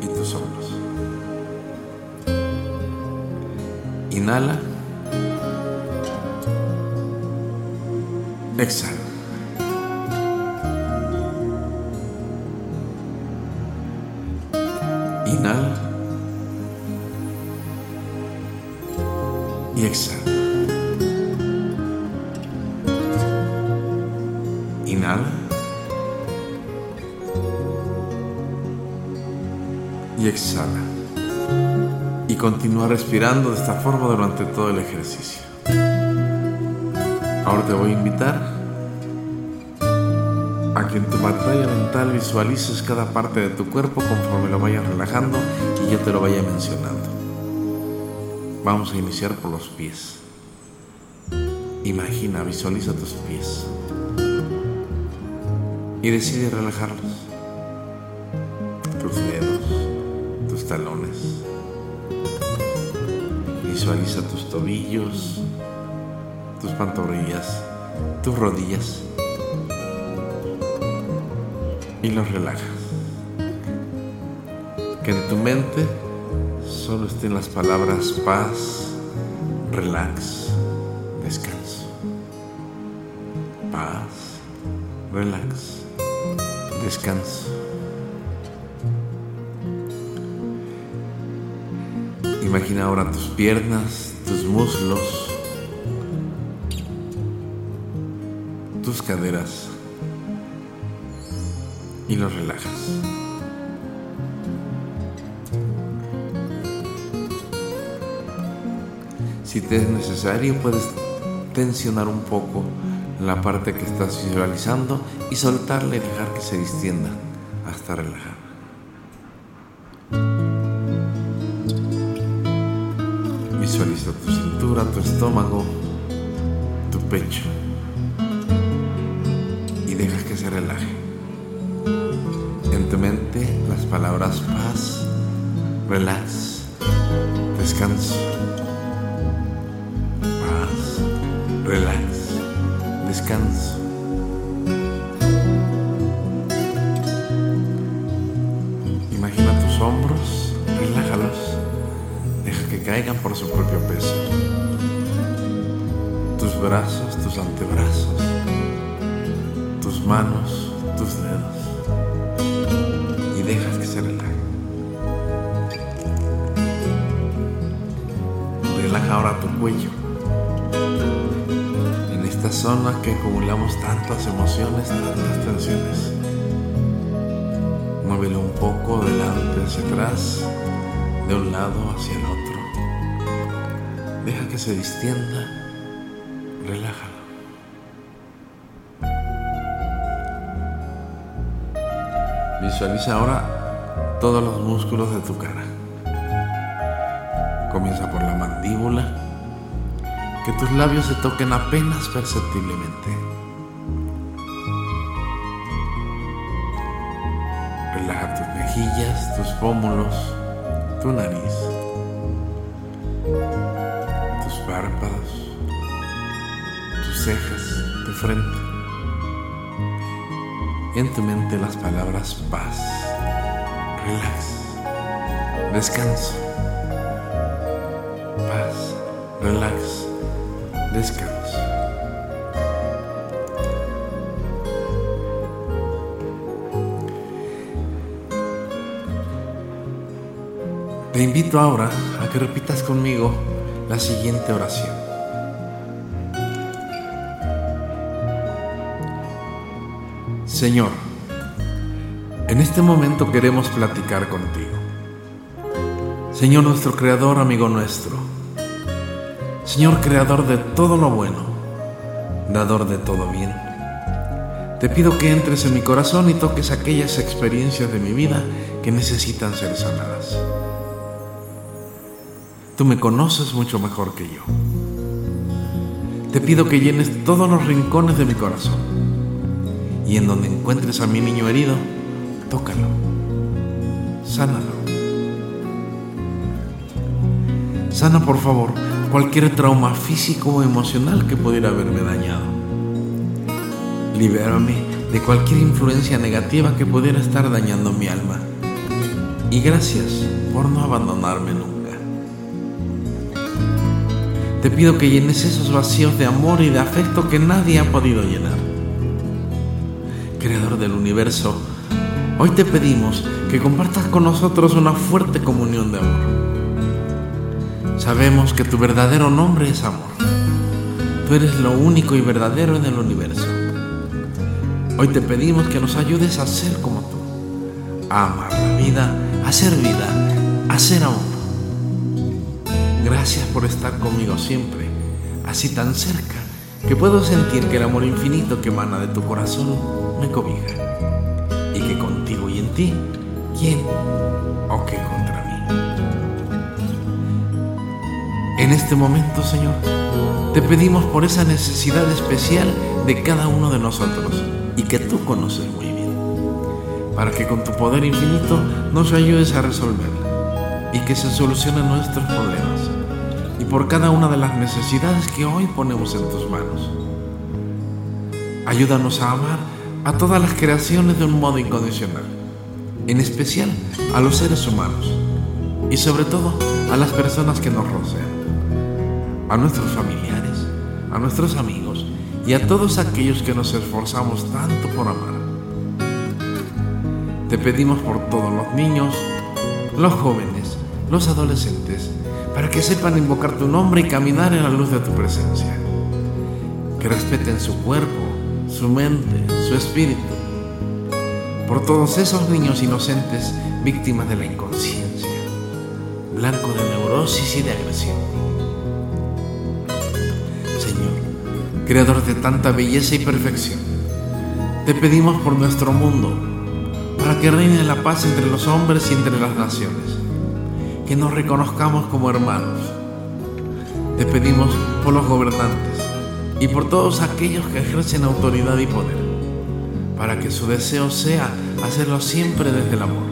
y tus hombros. Inhala. Exhala. Inhala. Y exhala. Y exhala. Y continúa respirando de esta forma durante todo el ejercicio. Ahora te voy a invitar a que en tu pantalla mental visualices cada parte de tu cuerpo conforme lo vayas relajando y yo te lo vaya mencionando. Vamos a iniciar por los pies. Imagina, visualiza tus pies y decide relajarlos. Talones. Visualiza tus tobillos, tus pantorrillas, tus rodillas y los relajas. Que en tu mente solo estén las palabras paz, relax, descanso. Paz, relax, descanso. Imagina ahora tus piernas, tus muslos, tus caderas y los relajas. Si te es necesario, puedes tensionar un poco la parte que estás visualizando y soltarla y dejar que se distienda hasta relajar. Se distienda. Relájalo. Visualiza ahora todos los músculos de tu cara. Comienza por la mandíbula. Que tus labios se toquen apenas perceptiblemente. Relaja tus mejillas, tus pómulos, tu nariz, cejas, tu frente. En tu mente las palabras paz, relax, descanso paz, relax, descanso. Te invito ahora a que repitas conmigo la siguiente oración. Señor, en este momento queremos platicar contigo. Señor nuestro Creador, amigo nuestro. Señor Creador de todo lo bueno, dador de todo bien. Te pido que entres en mi corazón y toques aquellas experiencias de mi vida que necesitan ser sanadas. Tú me conoces mucho mejor que yo. Te pido que llenes todos los rincones de mi corazón y en donde encuentres a mi niño herido, tócalo, sánalo. Sana por favor cualquier trauma físico o emocional que pudiera haberme dañado. Libérame de cualquier influencia negativa que pudiera estar dañando mi alma. Y gracias por no abandonarme nunca. Te pido que llenes esos vacíos de amor y de afecto que nadie ha podido llenar. Del universo, hoy te pedimos que compartas con nosotros una fuerte comunión de amor. Sabemos que tu verdadero nombre es amor. Tú eres lo único y verdadero en el universo. Hoy te pedimos que nos ayudes a ser como tú, a amar la vida, a ser vida, a ser amor. Gracias por estar conmigo siempre, así tan cerca, que puedo sentir que el amor infinito que emana de tu corazón me cobija. Y que contigo y en ti, ¿quién o qué contra mí? En este momento, Señor, te pedimos por esa necesidad especial de cada uno de nosotros y que tú conoces muy bien, para que con tu poder infinito nos ayudes a resolverla y que se solucionen nuestros problemas y por cada una de las necesidades que hoy ponemos en tus manos. Ayúdanos a amar a todas las creaciones de un modo incondicional, en especial a los seres humanos y sobre todo a las personas que nos rodean a nuestros familiares, a nuestros amigos y a todos aquellos que nos esforzamos tanto por amar. Te pedimos por todos los niños, los jóvenes, los adolescentes, para que sepan invocar tu nombre y caminar en la luz de tu presencia. Que respeten su cuerpo, su mente, su espíritu. Por todos esos niños inocentes víctimas de la inconsciencia, blanco de neurosis y de agresión. creador de tanta belleza y perfección. Te pedimos por nuestro mundo, para que reine la paz entre los hombres y entre las naciones, que nos reconozcamos como hermanos. Te pedimos por los gobernantes y por todos aquellos que ejercen autoridad y poder, para que su deseo sea hacerlo siempre desde el amor,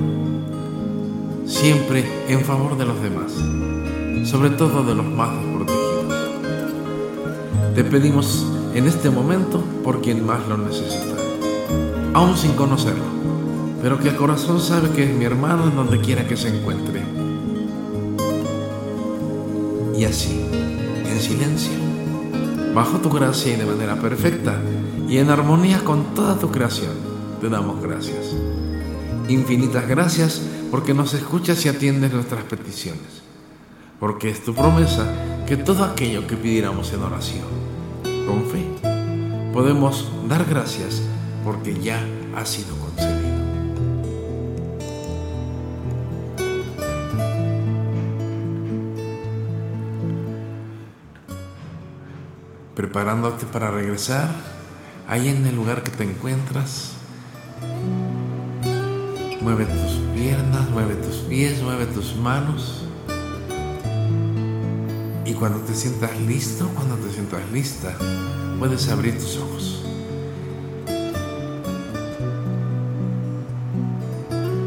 siempre en favor de los demás, sobre todo de los más desprotegidos. Te pedimos en este momento por quien más lo necesita, aún sin conocerlo, pero que el corazón sabe que es mi hermano en donde quiera que se encuentre. Y así, en silencio, bajo tu gracia y de manera perfecta, y en armonía con toda tu creación, te damos gracias. Infinitas gracias porque nos escuchas y atiendes nuestras peticiones, porque es tu promesa que todo aquello que pidiéramos en oración, con fe, podemos dar gracias porque ya ha sido concedido. Preparándote para regresar, ahí en el lugar que te encuentras, mueve tus piernas, mueve tus pies, mueve tus manos. Y cuando te sientas listo, cuando te sientas lista, puedes abrir tus ojos.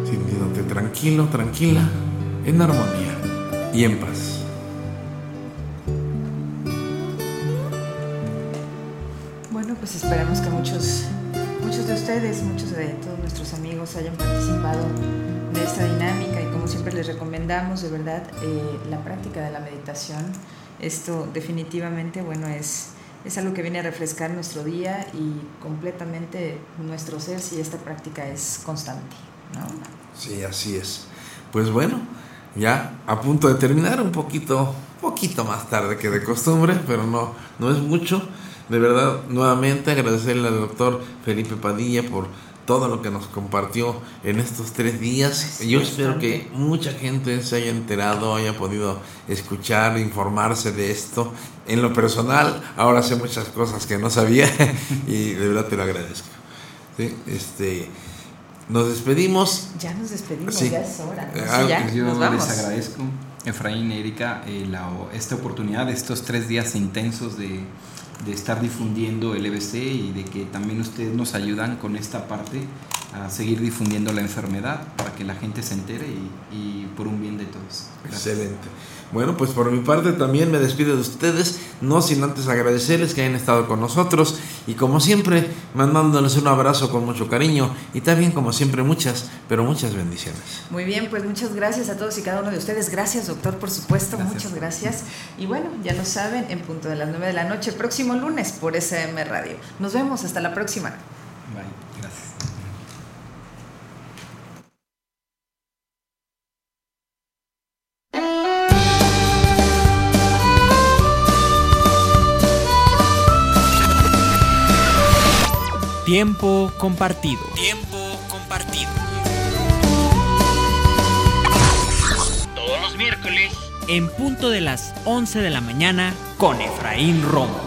Sintiéndote tranquilo, tranquila, en armonía y en paz. Hayan participado de esta dinámica y como siempre les recomendamos de verdad eh, la práctica de la meditación. Esto definitivamente, bueno, es, es algo que viene a refrescar nuestro día y completamente nuestro ser si esta práctica es constante. ¿no? Sí, así es. Pues bueno, ya a punto de terminar, un poquito, poquito más tarde que de costumbre, pero no, no es mucho. De verdad, nuevamente agradecerle al doctor Felipe Padilla por todo lo que nos compartió en estos tres días. Yo espero que mucha gente se haya enterado, haya podido escuchar, informarse de esto. En lo personal, ahora sé muchas cosas que no sabía y de verdad te lo agradezco. ¿Sí? Este, nos despedimos. Ya nos despedimos, Sí. ya es hora. ¿no? Ah, Sí, ya, Pues yo nos vamos. les agradezco, Efraín, Erika, eh, la- esta oportunidad de estos tres días intensos de, de estar difundiendo el EBC y de que también ustedes nos ayudan con esta parte a seguir difundiendo la enfermedad para que la gente se entere y, por un bien de todos. Excelente. Bueno, pues por mi parte también me despido de ustedes, no sin antes agradecerles que hayan estado con nosotros y como siempre mandándoles un abrazo con mucho cariño y también como siempre muchas, pero muchas bendiciones. Muy bien, pues muchas gracias a todos y cada uno de ustedes. Gracias, doctor, por supuesto. Muchas gracias. Y bueno, ya lo saben, en punto de las 9 de la noche, próximo lunes por SM Radio. Nos vemos, hasta la próxima. Bye, Tiempo compartido. Tiempo compartido. Todos los miércoles en punto de las 11 de la mañana con Efraín Romo.